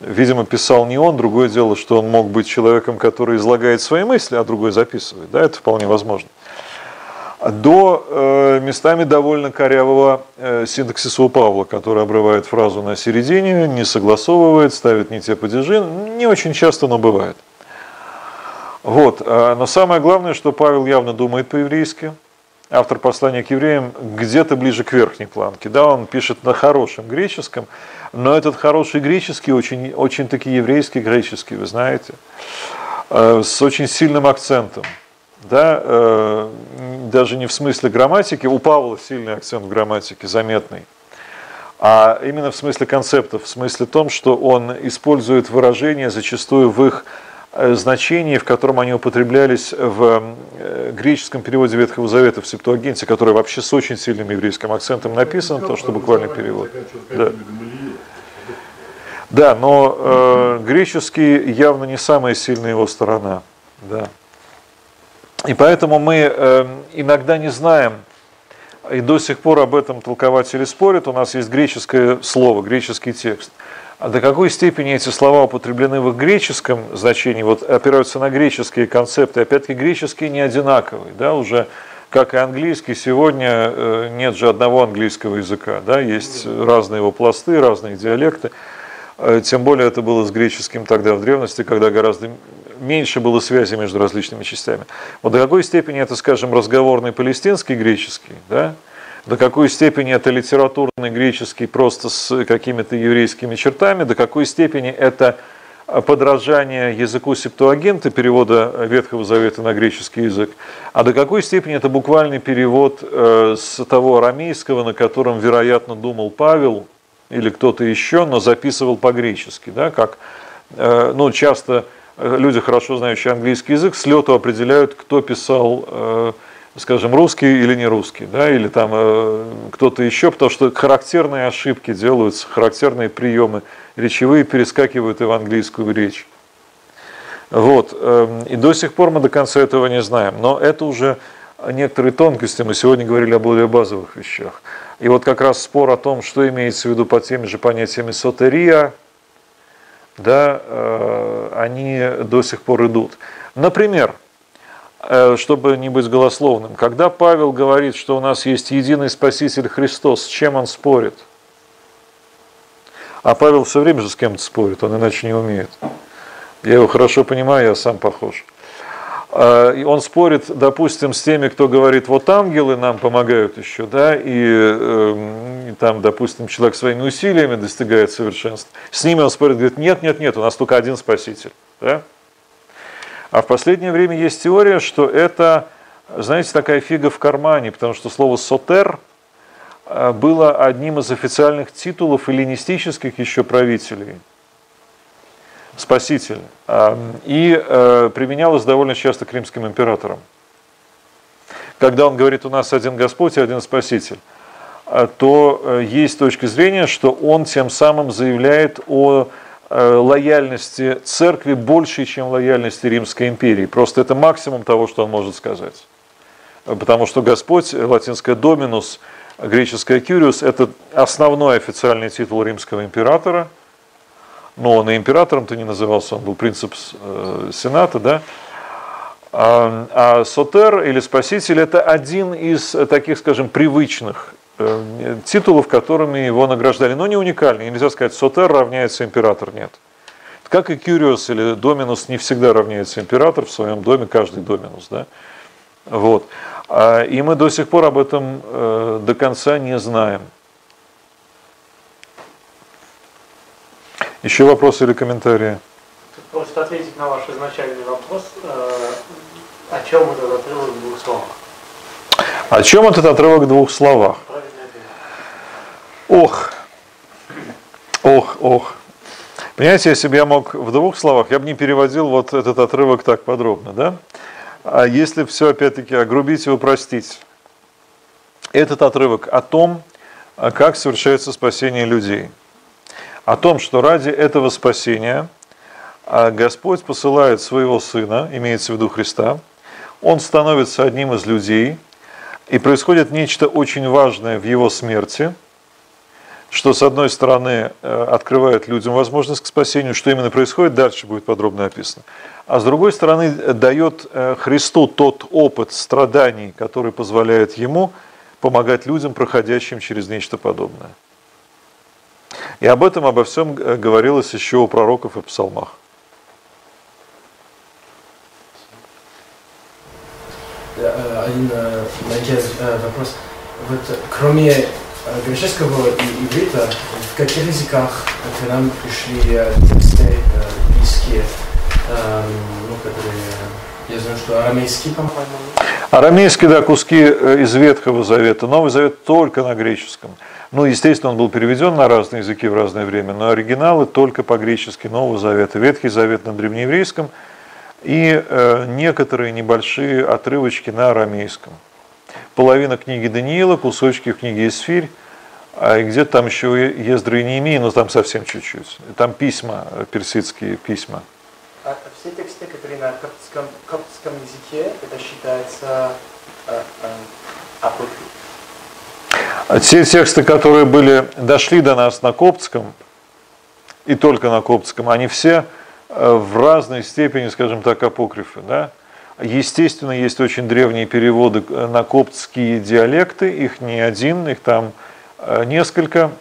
Видимо, писал не он, другое дело, что он мог быть человеком, который излагает свои мысли, а другой записывает. Да, это вполне возможно. до э, местами довольно корявого э, синтаксиса у Павла, который обрывает фразу на середине, не согласовывает, ставит не те падежи. Не очень часто, но бывает. Вот. А, но самое главное, что Павел явно думает по-еврейски. Автор послания к евреям где-то ближе к верхней планке. Да, он пишет на хорошем греческом, но этот хороший греческий очень, очень таки еврейский греческий, вы знаете, э, с очень сильным акцентом да, э, даже не в смысле грамматики, у Павла сильный акцент в грамматике, заметный, а именно в смысле концептов, в смысле том, что он использует выражения зачастую в их значении, в котором они употреблялись в э, греческом переводе Ветхого Завета в Септуагинте, который вообще с очень сильным еврейским акцентом написан, то, что буквальный перевод. Да. Да, но э, греческий явно не самая сильная его сторона. Да. И поэтому мы эм, иногда не знаем, и до сих пор об этом толкователи спорят, у нас есть греческое слово, греческий текст. А до какой степени эти слова употреблены в их греческом значении, вот опираются на греческие концепты, опять-таки греческие не одинаковые, да, уже как и английский, сегодня э, нет же одного английского языка, да, есть разные его пласты, разные диалекты, э, тем более это было с греческим тогда в древности, когда гораздо меньше было связи между различными частями. Вот до какой степени это, скажем, разговорный палестинский греческий, да? До какой степени это литературный греческий просто с какими-то еврейскими чертами, до какой степени это подражание языку септуагента, перевода Ветхого Завета на греческий язык, а до какой степени это буквальный перевод э, с того арамейского, на котором, вероятно, думал Павел или кто-то еще, но записывал по-гречески, да, как э, ну, часто люди, хорошо знающие английский язык, с лету определяют, кто писал, э, скажем, русский или не русский, да, или там э, кто-то еще, потому что характерные ошибки делаются, характерные приемы речевые перескакивают и в английскую речь. Вот. Эм, и до сих пор мы до конца этого не знаем. Но это уже некоторые тонкости. Мы сегодня говорили о более базовых вещах. И вот как раз спор о том, что имеется в виду под теми же понятиями сотерия, да, э, они до сих пор идут. Например, э, чтобы не быть голословным, когда Павел говорит, что у нас есть единый Спаситель Христос, с чем он спорит? А Павел все время же с кем-то спорит, он иначе не умеет. Я его хорошо понимаю, я сам похож. И он спорит, допустим, с теми, кто говорит, вот ангелы нам помогают еще, да, и, э, и там, допустим, человек своими усилиями достигает совершенства. С ними он спорит, говорит, нет, нет, нет, у нас только один спаситель, да. А в последнее время есть теория, что это, знаете, такая фига в кармане, потому что слово «сотер» э, было одним из официальных титулов эллинистических еще правителей – спаситель, и э, применялось довольно часто к римским императорам. Когда он говорит, у нас один Господь и один Спаситель, э, то есть точка зрения, что он тем самым заявляет о лояльности церкви больше, чем лояльности Римской империи. Просто это максимум того, что он может сказать. Потому что Господь, латинское «доминус», греческое «кюриус» – это основной официальный титул римского императора – но он и императором-то не назывался, он был принцип э, Сената, да. А, а Сотер или Спаситель это один из таких, скажем, привычных э, титулов, которыми его награждали, но не уникальный. Нельзя сказать, Сотер равняется император, нет. Как и Кюриос или Доминус не всегда равняется император в своем доме, каждый Доминус, да. Вот. А, и мы до сих пор об этом э, до конца не знаем. Еще вопросы или комментарии? Просто ответить на ваш изначальный вопрос, э, о чем этот отрывок в двух словах? О чем этот отрывок в двух словах? Ох, ох, ох. Понимаете, если бы я мог в двух словах, я бы не переводил вот этот отрывок так подробно, да? А если все опять-таки огрубить и упростить, этот отрывок о том, как совершается спасение людей – о том, что ради этого спасения а, Господь посылает своего Сына, имеется в виду Христа, Он становится одним из людей, и происходит нечто очень важное в Его смерти, что с одной стороны э, открывает людям возможность к спасению, что именно происходит, дальше будет подробно описано. А с другой стороны дает э, Христу тот опыт страданий, который позволяет ему помогать людям, проходящим через нечто подобное. И об этом, обо всем э, говорилось еще у пророков и псалмах. Один маленький вопрос. Вот кроме греческого и иврита, в каких языках к нам пришли тексты близкие, ну, которые, я знаю, что арамейский, по-моему? Арамейский, да, куски из Ветхого Завета. Новый Завет только на греческом. Ну, естественно, он был переведен на разные языки в разное время, но оригиналы только по-гречески Нового Завета. Ветхий Завет на древнееврейском и э, некоторые небольшие отрывочки на арамейском половина книги Даниила, кусочки в книге Исфирь, а где-то там еще Ездра и Неемия, но там совсем чуть-чуть. Там письма, персидские письма. А все тексты, которые на коптском, коптском языке, это считается э, э? Те тексты, которые были, дошли до нас на коптском, и только на коптском, они все э, в разной степени, скажем так, апокрифы. Да? Естественно, есть очень древние переводы на коптские диалекты, их не один, их там э, несколько,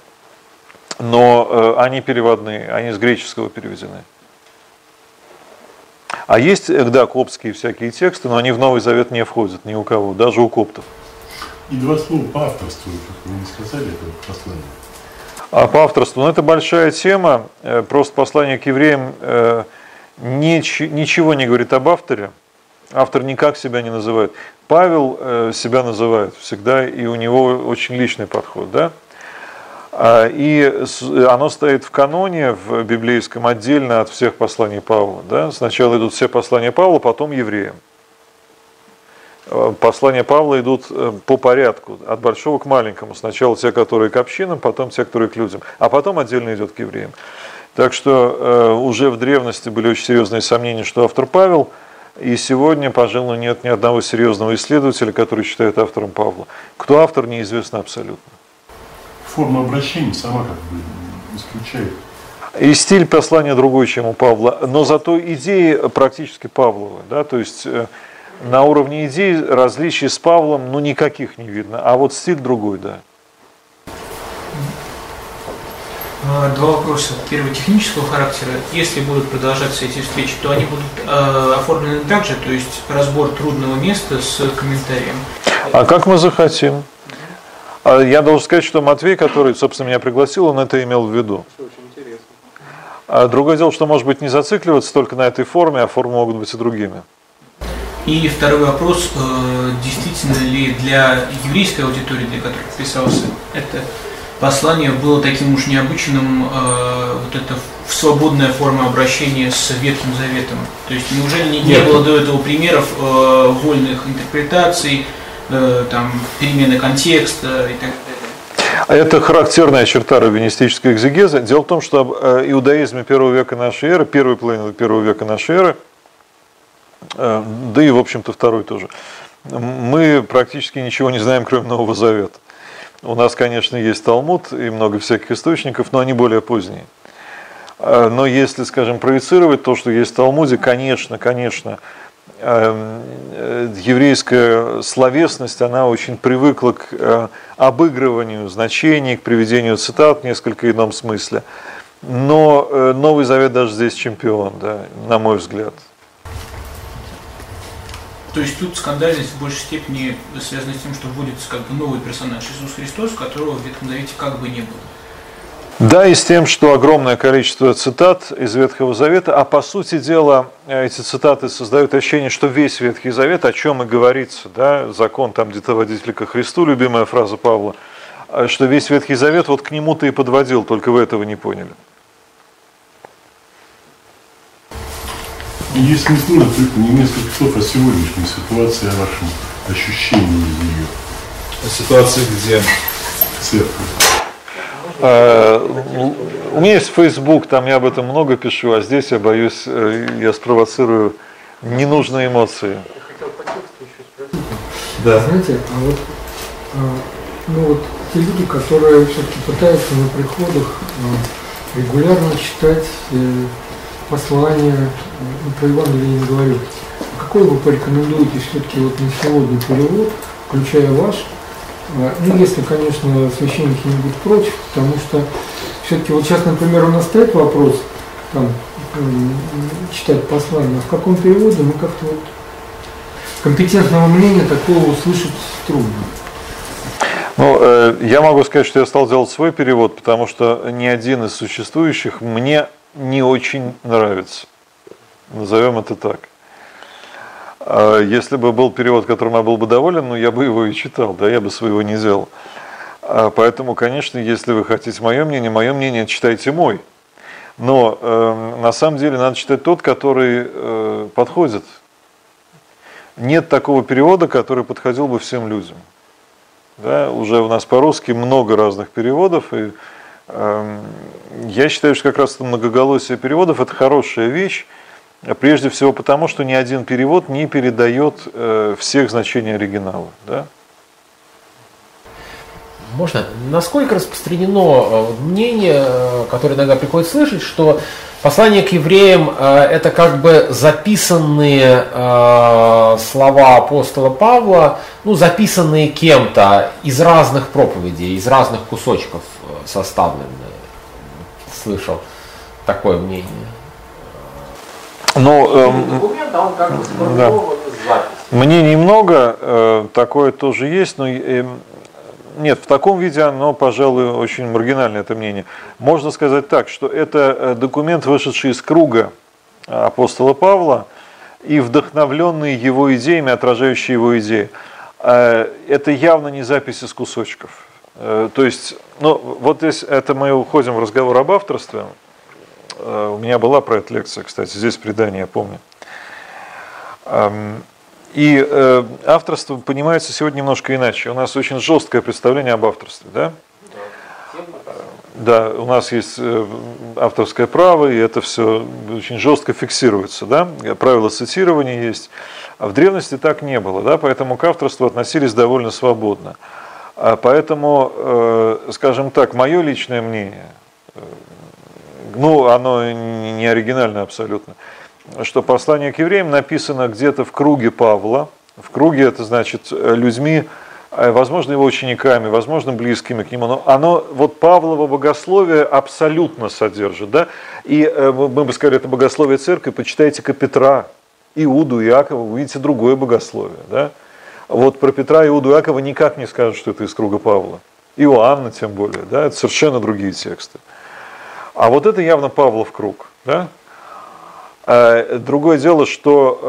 но э, они переводные, они с греческого переведены. А есть, э, да, коптские всякие тексты, но они в Новый Завет не входят ни у кого, даже у коптов. И два слова по авторству, как вы не сказали, это послание. А по авторству, ну это большая тема, просто послание к евреям ничего не говорит об авторе, Автор никак себя не называет. Павел э, себя называет всегда, и у него очень личный подход. Да? А, и оно стоит в каноне, в библейском, отдельно от всех посланий Павла. Да? Сначала идут все послания Павла, потом евреям. Э, послания Павла идут э, по порядку, от большого к маленькому. Сначала те, которые к общинам, потом те, которые к людям, а потом отдельно идет к евреям. Так что уже в древности были очень серьезные сомнения, что автор Павел – и сегодня, пожалуй, нет ни одного серьезного исследователя, который считает автором Павла. Кто автор, неизвестно абсолютно. Форма обращения сама как бы исключает. И стиль послания другой, чем у Павла, но зато идеи практически Павловы. Да? То есть э, на уровне идей различий с Павлом ну, никаких не видно, а вот стиль другой, да. А, два вопроса. Первый технического характера. Если будут продолжаться эти встречи, то они будут э, оформлены так же, то есть разбор трудного места с комментарием. А как мы захотим? А я должен сказать, что Матвей, который, собственно, меня пригласил, он это имел в виду. Очень интересно. А другое дело, что, может быть, не зацикливаться только на этой форме, а формы могут быть и другими. И второй вопрос, э, действительно ли для еврейской аудитории, для которой писался это послание было таким уж необычным, э, вот это свободная форма обращения с Ветхим Заветом. То есть неужели не, не было до этого примеров э, вольных интерпретаций, там, перемены контекста и так далее? Это характерная черта раввинистической экзегезы. Дело в том, что об иудаизме первого века нашей эры, первой половины первого века нашей эры, да и, в общем-то, второй тоже, мы практически ничего не знаем, кроме Нового Завета. У нас, конечно, есть Талмуд и много всяких источников, но они более поздние. А, но если, скажем, проецировать то, что есть в Талмуде, конечно, конечно, эм, э, еврейская словесность, она очень привыкла к э, обыгрыванию значений, к приведению цитат в несколько ином смысле. Но э, Новый Завет даже здесь чемпион, да, на мой взгляд. То есть тут скандальность в большей степени связана с тем, что вводится как бы новый персонаж Иисус Христос, которого в Ветхом Завете как бы не было. Да, и с тем, что огромное количество цитат из Ветхого Завета, а по сути дела эти цитаты создают ощущение, что весь Ветхий Завет, о чем и говорится, да, закон там где-то водитель ко Христу, любимая фраза Павла, что весь Ветхий Завет вот к нему-то и подводил, только вы этого не поняли. Если можно, только не несколько слов о сегодняшней ситуации, о вашем ощущении из нее. О ситуации где? Церковь. А, у меня есть Facebook, там я об этом много пишу, а здесь я боюсь, э, я спровоцирую ненужные эмоции. Я хотел по тексту еще спросить. Да. Знаете, а вот, а, ну вот те люди, которые все-таки пытаются на приходах э, регулярно читать послания, ну, про Евангелие не говорю. Какой вы порекомендуете все-таки вот на сегодня перевод, включая ваш, э, ну, если, конечно, священники не будут против, потому что все-таки вот сейчас, например, у нас стоит вопрос, там, читать послание, а в каком переводе мы как-то вот компетентного мнения такого услышать трудно. Ну, э, я могу сказать, что я стал делать свой перевод, потому что ни один из существующих мне не очень нравится. Назовем это так. А если бы был перевод, которым я был бы доволен, ну, я бы его и читал, да, я бы своего не сделал. А поэтому, конечно, если вы хотите мое мнение, мое мнение читайте мой. Но э, на самом деле надо читать тот, который э, подходит. Нет такого перевода, который подходил бы всем людям. Да, уже у нас по-русски много разных переводов, и я считаю, что как раз это многоголосие переводов – это хорошая вещь, прежде всего потому, что ни один перевод не передает э, всех значений оригинала. Да? Можно? Насколько распространено э, мнение, э, которое иногда приходится слышать, что послание к евреям э, это как бы записанные слова апостола Павла, ну, записанные кем-то из разных проповедей, из разных кусочков составленные. Слышал такое мнение. Ну, эм, документ, а он как бы да. Мнений много, э, такое тоже есть, но э, нет, в таком виде оно, пожалуй, очень маргинальное это мнение. Можно сказать так, что это э, документ, вышедший из круга апостола Павла и вдохновленный его идеями, отражающий его идеи. Э, это явно не запись из кусочков. Э, то есть, ну, вот здесь это мы уходим в разговор об авторстве. У меня была про это лекция, кстати, здесь предание, я помню. И э, авторство понимается сегодня немножко иначе. У нас очень жесткое представление об авторстве, да? Да, у нас есть э, авторское право, и это все очень жестко фиксируется, да? Правила цитирования есть. А в древности так не было, да? Поэтому к авторству относились довольно свободно. А поэтому, э, скажем так, мое личное мнение, э, ну, оно не оригинальное абсолютно – что послание к евреям написано где-то в круге Павла. В круге это значит людьми, э, возможно, его учениками, возможно, близкими к нему, но оно, вот Павлово богословие абсолютно содержит, да, и э, мы бы сказали, это богословие церкви, почитайте-ка Петра, Иуду, Иакова, вы увидите другое богословие, да. Вот про Петра, Иуду, Иакова никак не скажут, что это из круга Павла. Иоанна тем более, да, это совершенно другие тексты. А вот это явно Павлов круг, да, другое дело, что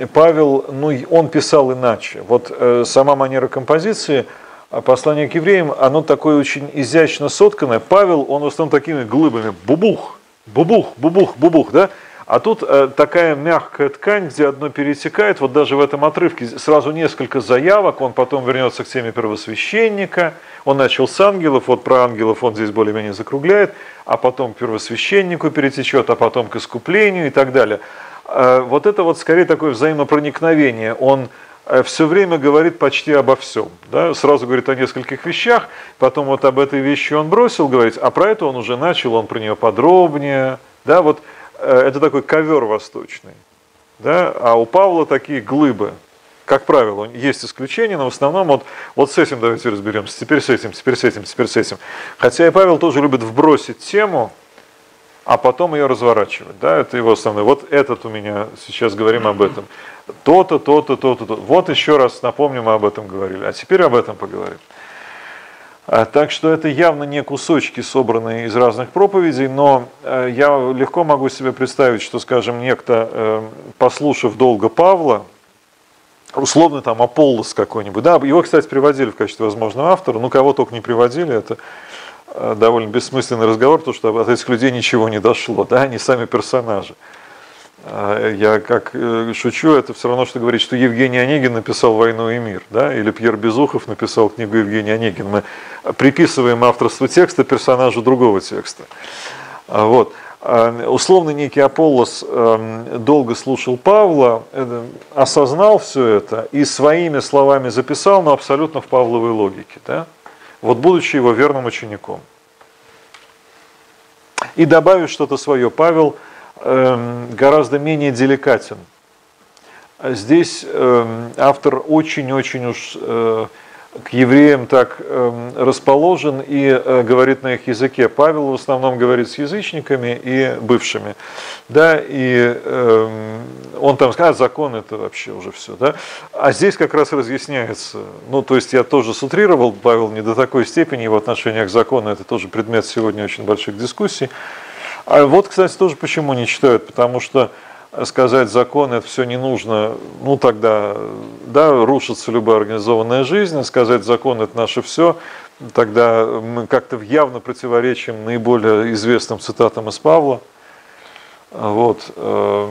эм, Павел, ну, он писал иначе. Вот э, сама манера композиции, а послание к евреям, оно такое очень изящно сотканное. Павел, он в основном такими глыбами, бубух, бубух, бубух, бубух, да? А тут э, такая мягкая ткань, где одно перетекает, вот даже в этом отрывке сразу несколько заявок, он потом вернется к теме первосвященника, он начал с ангелов, вот про ангелов он здесь более-менее закругляет, а потом к первосвященнику перетечет, а потом к искуплению и так далее. Э, вот это вот скорее такое взаимопроникновение, он э, все время говорит почти обо всем. Да? Сразу говорит о нескольких вещах, потом вот об этой вещи он бросил говорить, а про это он уже начал, он про нее подробнее. Да? Вот это такой ковер восточный. Да? А у Павла такие глыбы. Как правило, есть исключения, но в основном вот, вот с этим давайте разберемся, теперь с этим, теперь с этим, теперь с этим. Хотя и Павел тоже любит вбросить тему, а потом ее разворачивать. Да? Это его основное. Вот этот у меня, сейчас говорим об этом. То-то, то-то, то-то, то. Вот еще раз напомним, мы об этом говорили. А теперь об этом поговорим. А, так что это явно не кусочки, собранные из разных проповедей, но э, я легко могу себе представить, что, скажем, некто, э, послушав долго Павла, условно там Аполлос какой-нибудь, да, его, кстати, приводили в качестве возможного автора, ну, кого только не приводили, это э, довольно бессмысленный разговор, потому что от этих людей ничего не дошло, да, они сами персонажи. А, я как э, шучу, это все равно, что говорить, что Евгений Онегин написал «Войну и мир», да, или Пьер Безухов написал книгу Евгений Онегин. Мы приписываем авторство текста персонажу другого текста. А, вот. А, условно некий Аполлос эм, долго слушал Павла, э, осознал все это и своими словами записал, но абсолютно в Павловой логике. Да? вот будучи его верным учеником. И добавив что-то свое, Павел э, гораздо менее деликатен. Здесь э, автор очень-очень уж э, к евреям так э, расположен и э, говорит на их языке. Павел в основном говорит с язычниками и бывшими. Да, и он там скажет, а закон это вообще уже все. Да? А здесь как раз разъясняется. Ну, то есть я тоже сутрировал, Павел не до такой степени, его отношение к закону, это тоже предмет сегодня очень больших дискуссий. А вот, кстати, тоже почему не читают, потому что сказать закон это все не нужно, ну тогда да, рушится любая организованная жизнь, а сказать закон это наше все, тогда мы как-то явно противоречим наиболее известным цитатам из Павла. Вот. Э,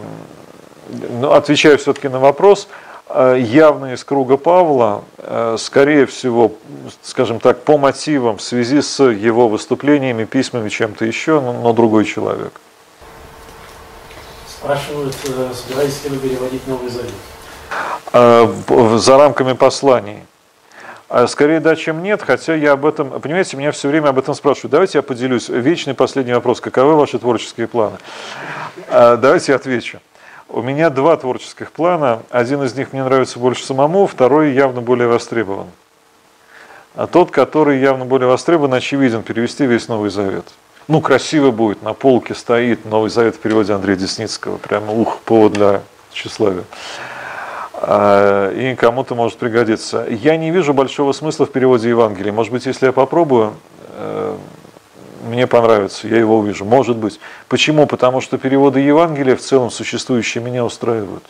но отвечая все-таки на вопрос, явно из круга Павла, э, скорее всего, скажем так, по мотивам в связи с его выступлениями, письмами, чем-то еще, но, но другой человек. Спрашивают, э, собираетесь ли вы переводить Новый Завет? За рамками посланий. Скорее да, чем нет, хотя я об этом, понимаете, меня все время об этом спрашивают. Давайте я поделюсь. Вечный последний вопрос. Каковы ваши творческие планы? Давайте я отвечу. У меня два творческих плана. Один из них мне нравится больше самому, второй явно более востребован. А тот, который явно более востребован, очевиден, перевести весь Новый Завет ну, красиво будет, на полке стоит Новый Завет в переводе Андрея Десницкого, прямо ух, повод для тщеславия. А, и кому-то может пригодиться. Я не вижу большого смысла в переводе Евангелия. Может быть, если я попробую, мне понравится, я его увижу. Может быть. Почему? Потому что переводы Евангелия в целом существующие меня устраивают.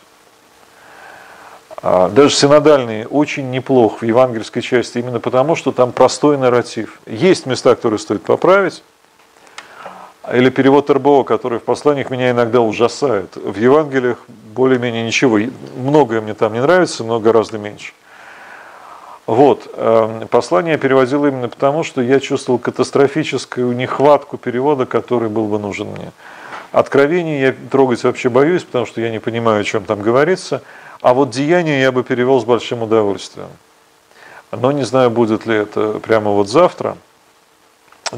А, даже синодальные очень неплох в евангельской части, именно потому, что там простой нарратив. Есть места, которые стоит поправить, или перевод РБО, который в посланиях меня иногда ужасает. В Евангелиях более-менее ничего. Многое мне там не нравится, но гораздо меньше. Вот. Эм, послание я переводил именно потому, что я чувствовал катастрофическую нехватку перевода, который был бы нужен мне. Откровение я трогать вообще боюсь, потому что я не понимаю, о чем там говорится. А вот деяние я бы перевел с большим удовольствием. Но не знаю, будет ли это прямо вот завтра –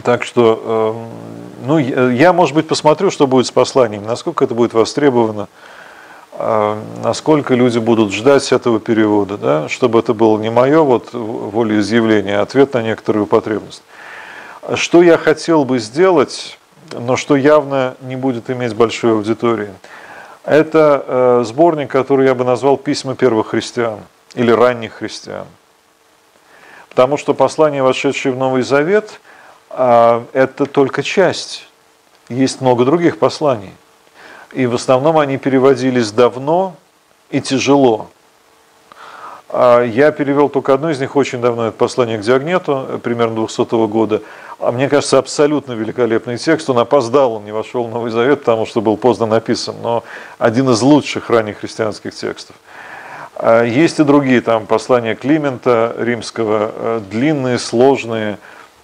так что, эм, ну, я, может быть, посмотрю, что будет с посланием, насколько это будет востребовано, насколько люди будут ждать этого перевода, да, чтобы это было не мое вот волеизъявление, а ответ на некоторую потребность. Что я хотел бы сделать, но что явно не будет иметь большой аудитории, это э, сборник, который я бы назвал «Письма первых христиан» или «Ранних христиан». Потому что послания, вошедшие в Новый Завет – а, это только часть. Есть много других посланий. И в основном они переводились давно и тяжело. А, я перевел только одно из них очень давно, это послание к Диагнету, примерно 200 года. А мне кажется, абсолютно великолепный текст. Он опоздал, он не вошел в Новый Завет, потому что был поздно написан, но один из лучших ранних христианских текстов. Есть и другие, там послания Климента римского, э, длинные, сложные,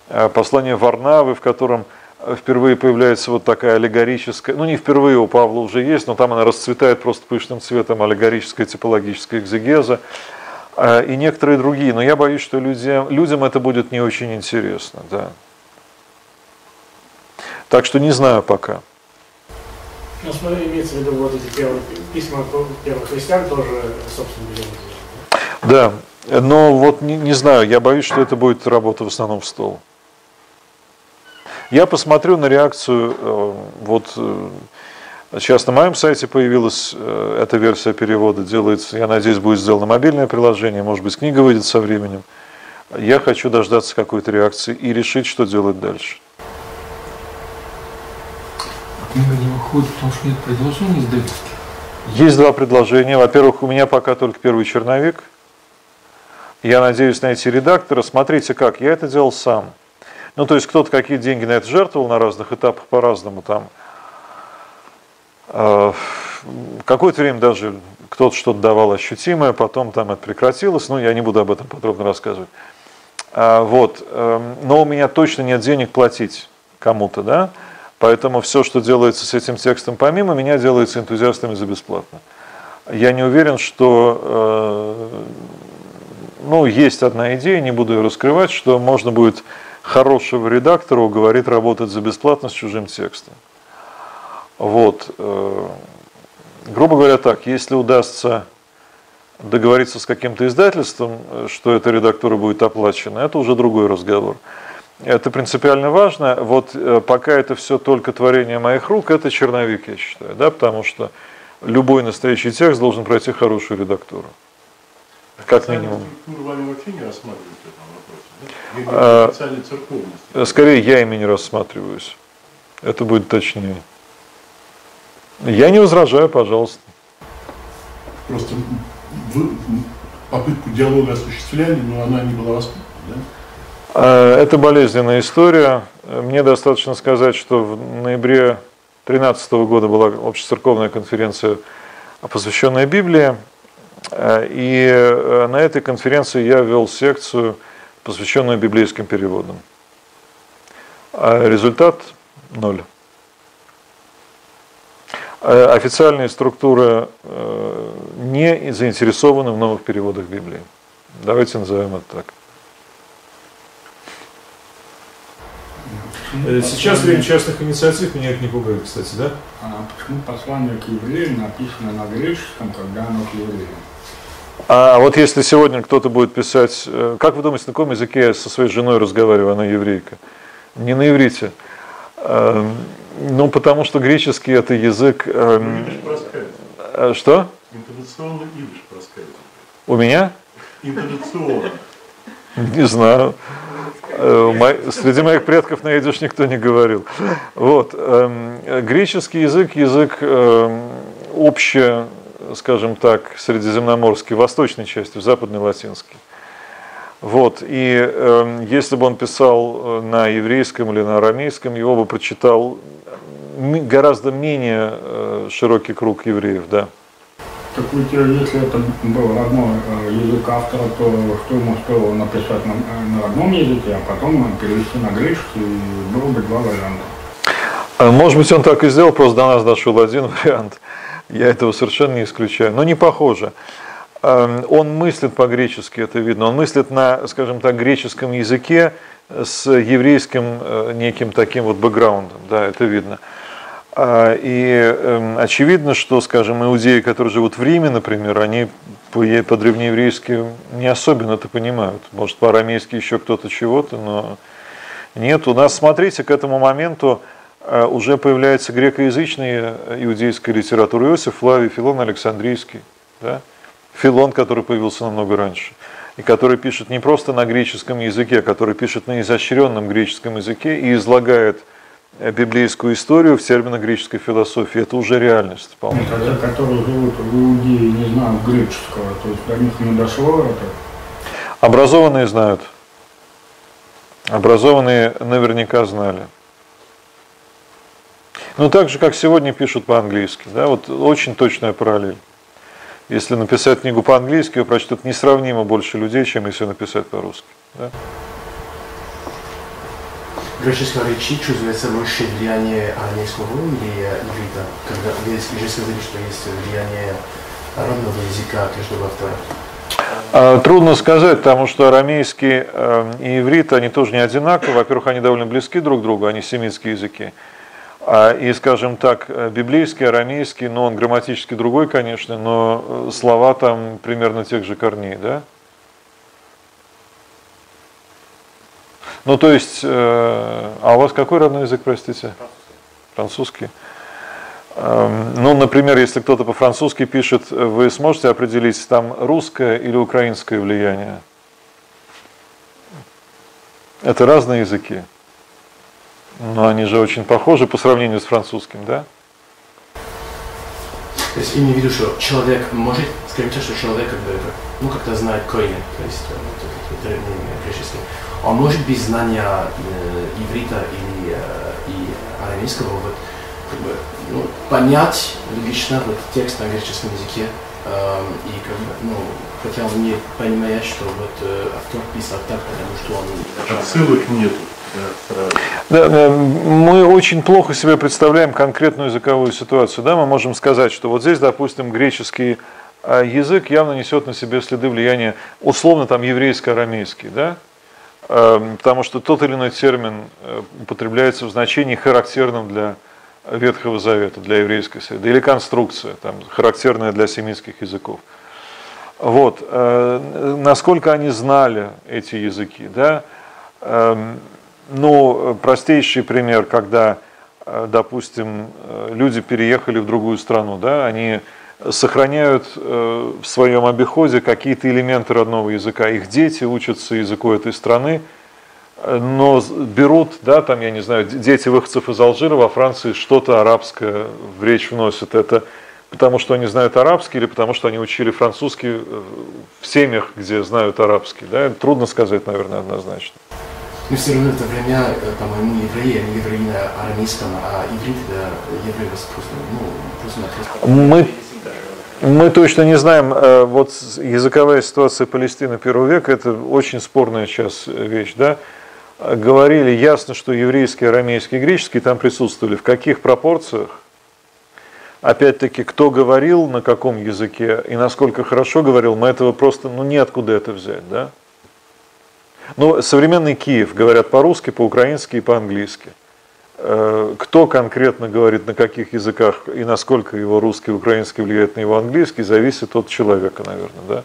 Э, послание Варнавы, в котором впервые появляется вот такая аллегорическая, ну не впервые у Павла уже есть, но там она расцветает просто пышным цветом, аллегорическая типологическая экзегеза э, и некоторые другие. Но я боюсь, что людям, людям это будет не очень интересно. Да. Так что не знаю пока. Ну, смотри, имеется в виду вот эти первые письма первых христиан тоже, собственно, Да, но вот не, не знаю, я боюсь, что это будет работа в основном в стол. Я посмотрю на реакцию, э, вот э, сейчас на моем сайте появилась э, эта версия перевода, делается, я надеюсь, будет сделано мобильное приложение, может быть, книга выйдет со временем. Я хочу дождаться какой-то реакции и решить, что делать дальше. Книга не выходит, потому что нет предложений издательских? Есть два предложения. Во-первых, у меня пока только первый черновик. Я надеюсь найти редактора. Смотрите как, я это делал сам. Ну, то есть кто-то какие деньги на это жертвовал на разных этапах по-разному там. Э, какое-то время даже кто-то что-то давал ощутимое, потом там это прекратилось, ну, я не буду об этом подробно рассказывать. А, вот, эм, но у меня точно нет денег платить кому-то, да, поэтому все, что делается с этим текстом помимо меня, делается энтузиастами за бесплатно. Я не уверен, что, э, ну, есть одна идея, не буду ее раскрывать, что можно будет хорошего редактора уговорить работать за бесплатно с чужим текстом. Вот. Э, грубо говоря так, если удастся договориться с каким-то издательством, что эта редактура будет оплачена, это уже другой разговор. Это принципиально важно. Вот э, пока это все только творение моих рук, это черновик, я считаю, да, потому что любой настоящий текст должен пройти хорошую редактуру. Как минимум. вами вообще не рассматриваете? А, скорее, я ими не рассматриваюсь. Это будет точнее. Я не возражаю, пожалуйста. Просто вы попытку диалога осуществляли, но она не была воспитана, да? А, это болезненная история. Мне достаточно сказать, что в ноябре 2013 года была общецерковная конференция, посвященная Библии. А, и э, на этой конференции я вел секцию, посвященную библейским переводам. А результат – ноль. Э, официальные структуры э, не заинтересованы в новых переводах Библии. Давайте назовем это так. Э, сейчас время частных инициатив меня это не пугает, кстати, да? А почему послание к евреям написано на греческом, когда оно к евреям? А вот если сегодня кто-то будет писать, как вы думаете, на каком языке я со своей женой разговариваю, она еврейка? Не на иврите. Эм, ну, потому что греческий это язык... Эм, э, что? Интонационно идиш проскальзывает. У меня? Интонационно. Не знаю. Э, среди моих предков на идиш никто не говорил. Вот. Эм, греческий язык, язык общий, скажем так, средиземноморский, восточной части, западный латинский. Вот, и э, если бы он писал э, на еврейском или на арамейском, его бы прочитал гораздо менее э, широкий круг евреев, да. Так ведь если это был родной э, язык автора, то что ему стоило написать на, э, на родном языке, а потом перевести на греческий, было бы два варианта. Может быть, он так и сделал, просто до нас дошел один вариант. Я этого совершенно не исключаю. Но не похоже. Эм, он мыслит по-гречески, это видно. Он мыслит на, скажем так, греческом языке с еврейским э, неким таким вот бэкграундом, да, это видно. А, и эм, очевидно, что, скажем, иудеи, которые живут в Риме, например, они по-древнееврейски не особенно это понимают. Может, по-арамейски еще кто-то чего-то, но нет. У нас, смотрите, к этому моменту уже появляется грекоязычная иудейская литература. Иосиф Флавий, Филон Александрийский. Да? Филон, который появился намного раньше, и который пишет не просто на греческом языке, а который пишет на изощренном греческом языке и излагает э, библейскую историю в терминах греческой философии. Это уже реальность вполне. Это те, которые живут в Иудее, не знают греческого, то есть до них не дошло это? Образованные знают. Образованные наверняка знали. Ну, так же, как сегодня пишут по-английски. Да? Вот очень точная параллель. Если написать книгу по-английски, ее прочтут несравнимо больше людей, чем если написать по-русски. Да? Греческая речи чувствуется больше влияние арамейского или иврита, когда если говорить, что есть влияние родного языка каждого автора? А, трудно сказать, потому что арамейский э, и иврит, они тоже не одинаковы. Во-первых, они довольно близки друг к другу, они семитские языки. А, и, скажем так, э, библейский, арамейский, но он грамматически другой, конечно, но э, слова там примерно тех же корней, да? Ну, то есть, э, а у вас какой родной язык, простите? Французский. Эм, ну, например, если кто-то по-французски пишет, вы сможете определить, там русское или украинское влияние? Это разные языки. Но они же очень похожи по сравнению с французским, да? То есть имею в виду, что человек может, скажем так, что человек как бы, ну, как-то знает корень, то есть это греческий. Он может без знания э, иврита или э, и арамейского вот, как бы, ну, понять логично вот, текст на греческом языке, э, и как бы, ну, хотя он не понимает, что вот э, автор писал так, потому что он... Отсылок нету. Да, мы очень плохо себе представляем конкретную языковую ситуацию. Да? Мы можем сказать, что вот здесь, допустим, греческий а язык явно несет на себе следы влияния, условно там еврейско-арамейский, да? Эм, потому что тот или иной термин э, употребляется в значении характерном для Ветхого Завета, для еврейской среды, или конструкция, там, характерная для семитских языков. Вот. Э, насколько они знали эти языки, да? Ну, простейший пример, когда, э, допустим, люди переехали в другую страну, да, они сохраняют э, в своем обиходе какие-то элементы родного языка. Их дети учатся языку этой страны, э, но берут, да, там, я не знаю, дети выходцев из Алжира во Франции что-то арабское в речь вносят. Это потому что они знают арабский или потому что они учили французский э, в семьях, где знают арабский. Да? Трудно сказать, наверное, однозначно. Но все равно это время, по-моему, евреи, они евреи на арамейском, а иврит это евреи просто, ну, просто, просто... Мы мы точно не знаем, э, вот языковая ситуация Палестины первого века, это очень спорная сейчас вещь, да. Говорили ясно, что еврейский, арамейский, греческий там присутствовали. В каких пропорциях? Опять-таки, кто говорил, на каком языке и насколько хорошо говорил, мы этого просто, ну, неоткуда это взять, да. Ну, современный Киев говорят по-русски, по-украински и по-английски – Э, кто конкретно говорит на каких языках и насколько его русский и украинский влияет на его английский, зависит от человека, наверное, да?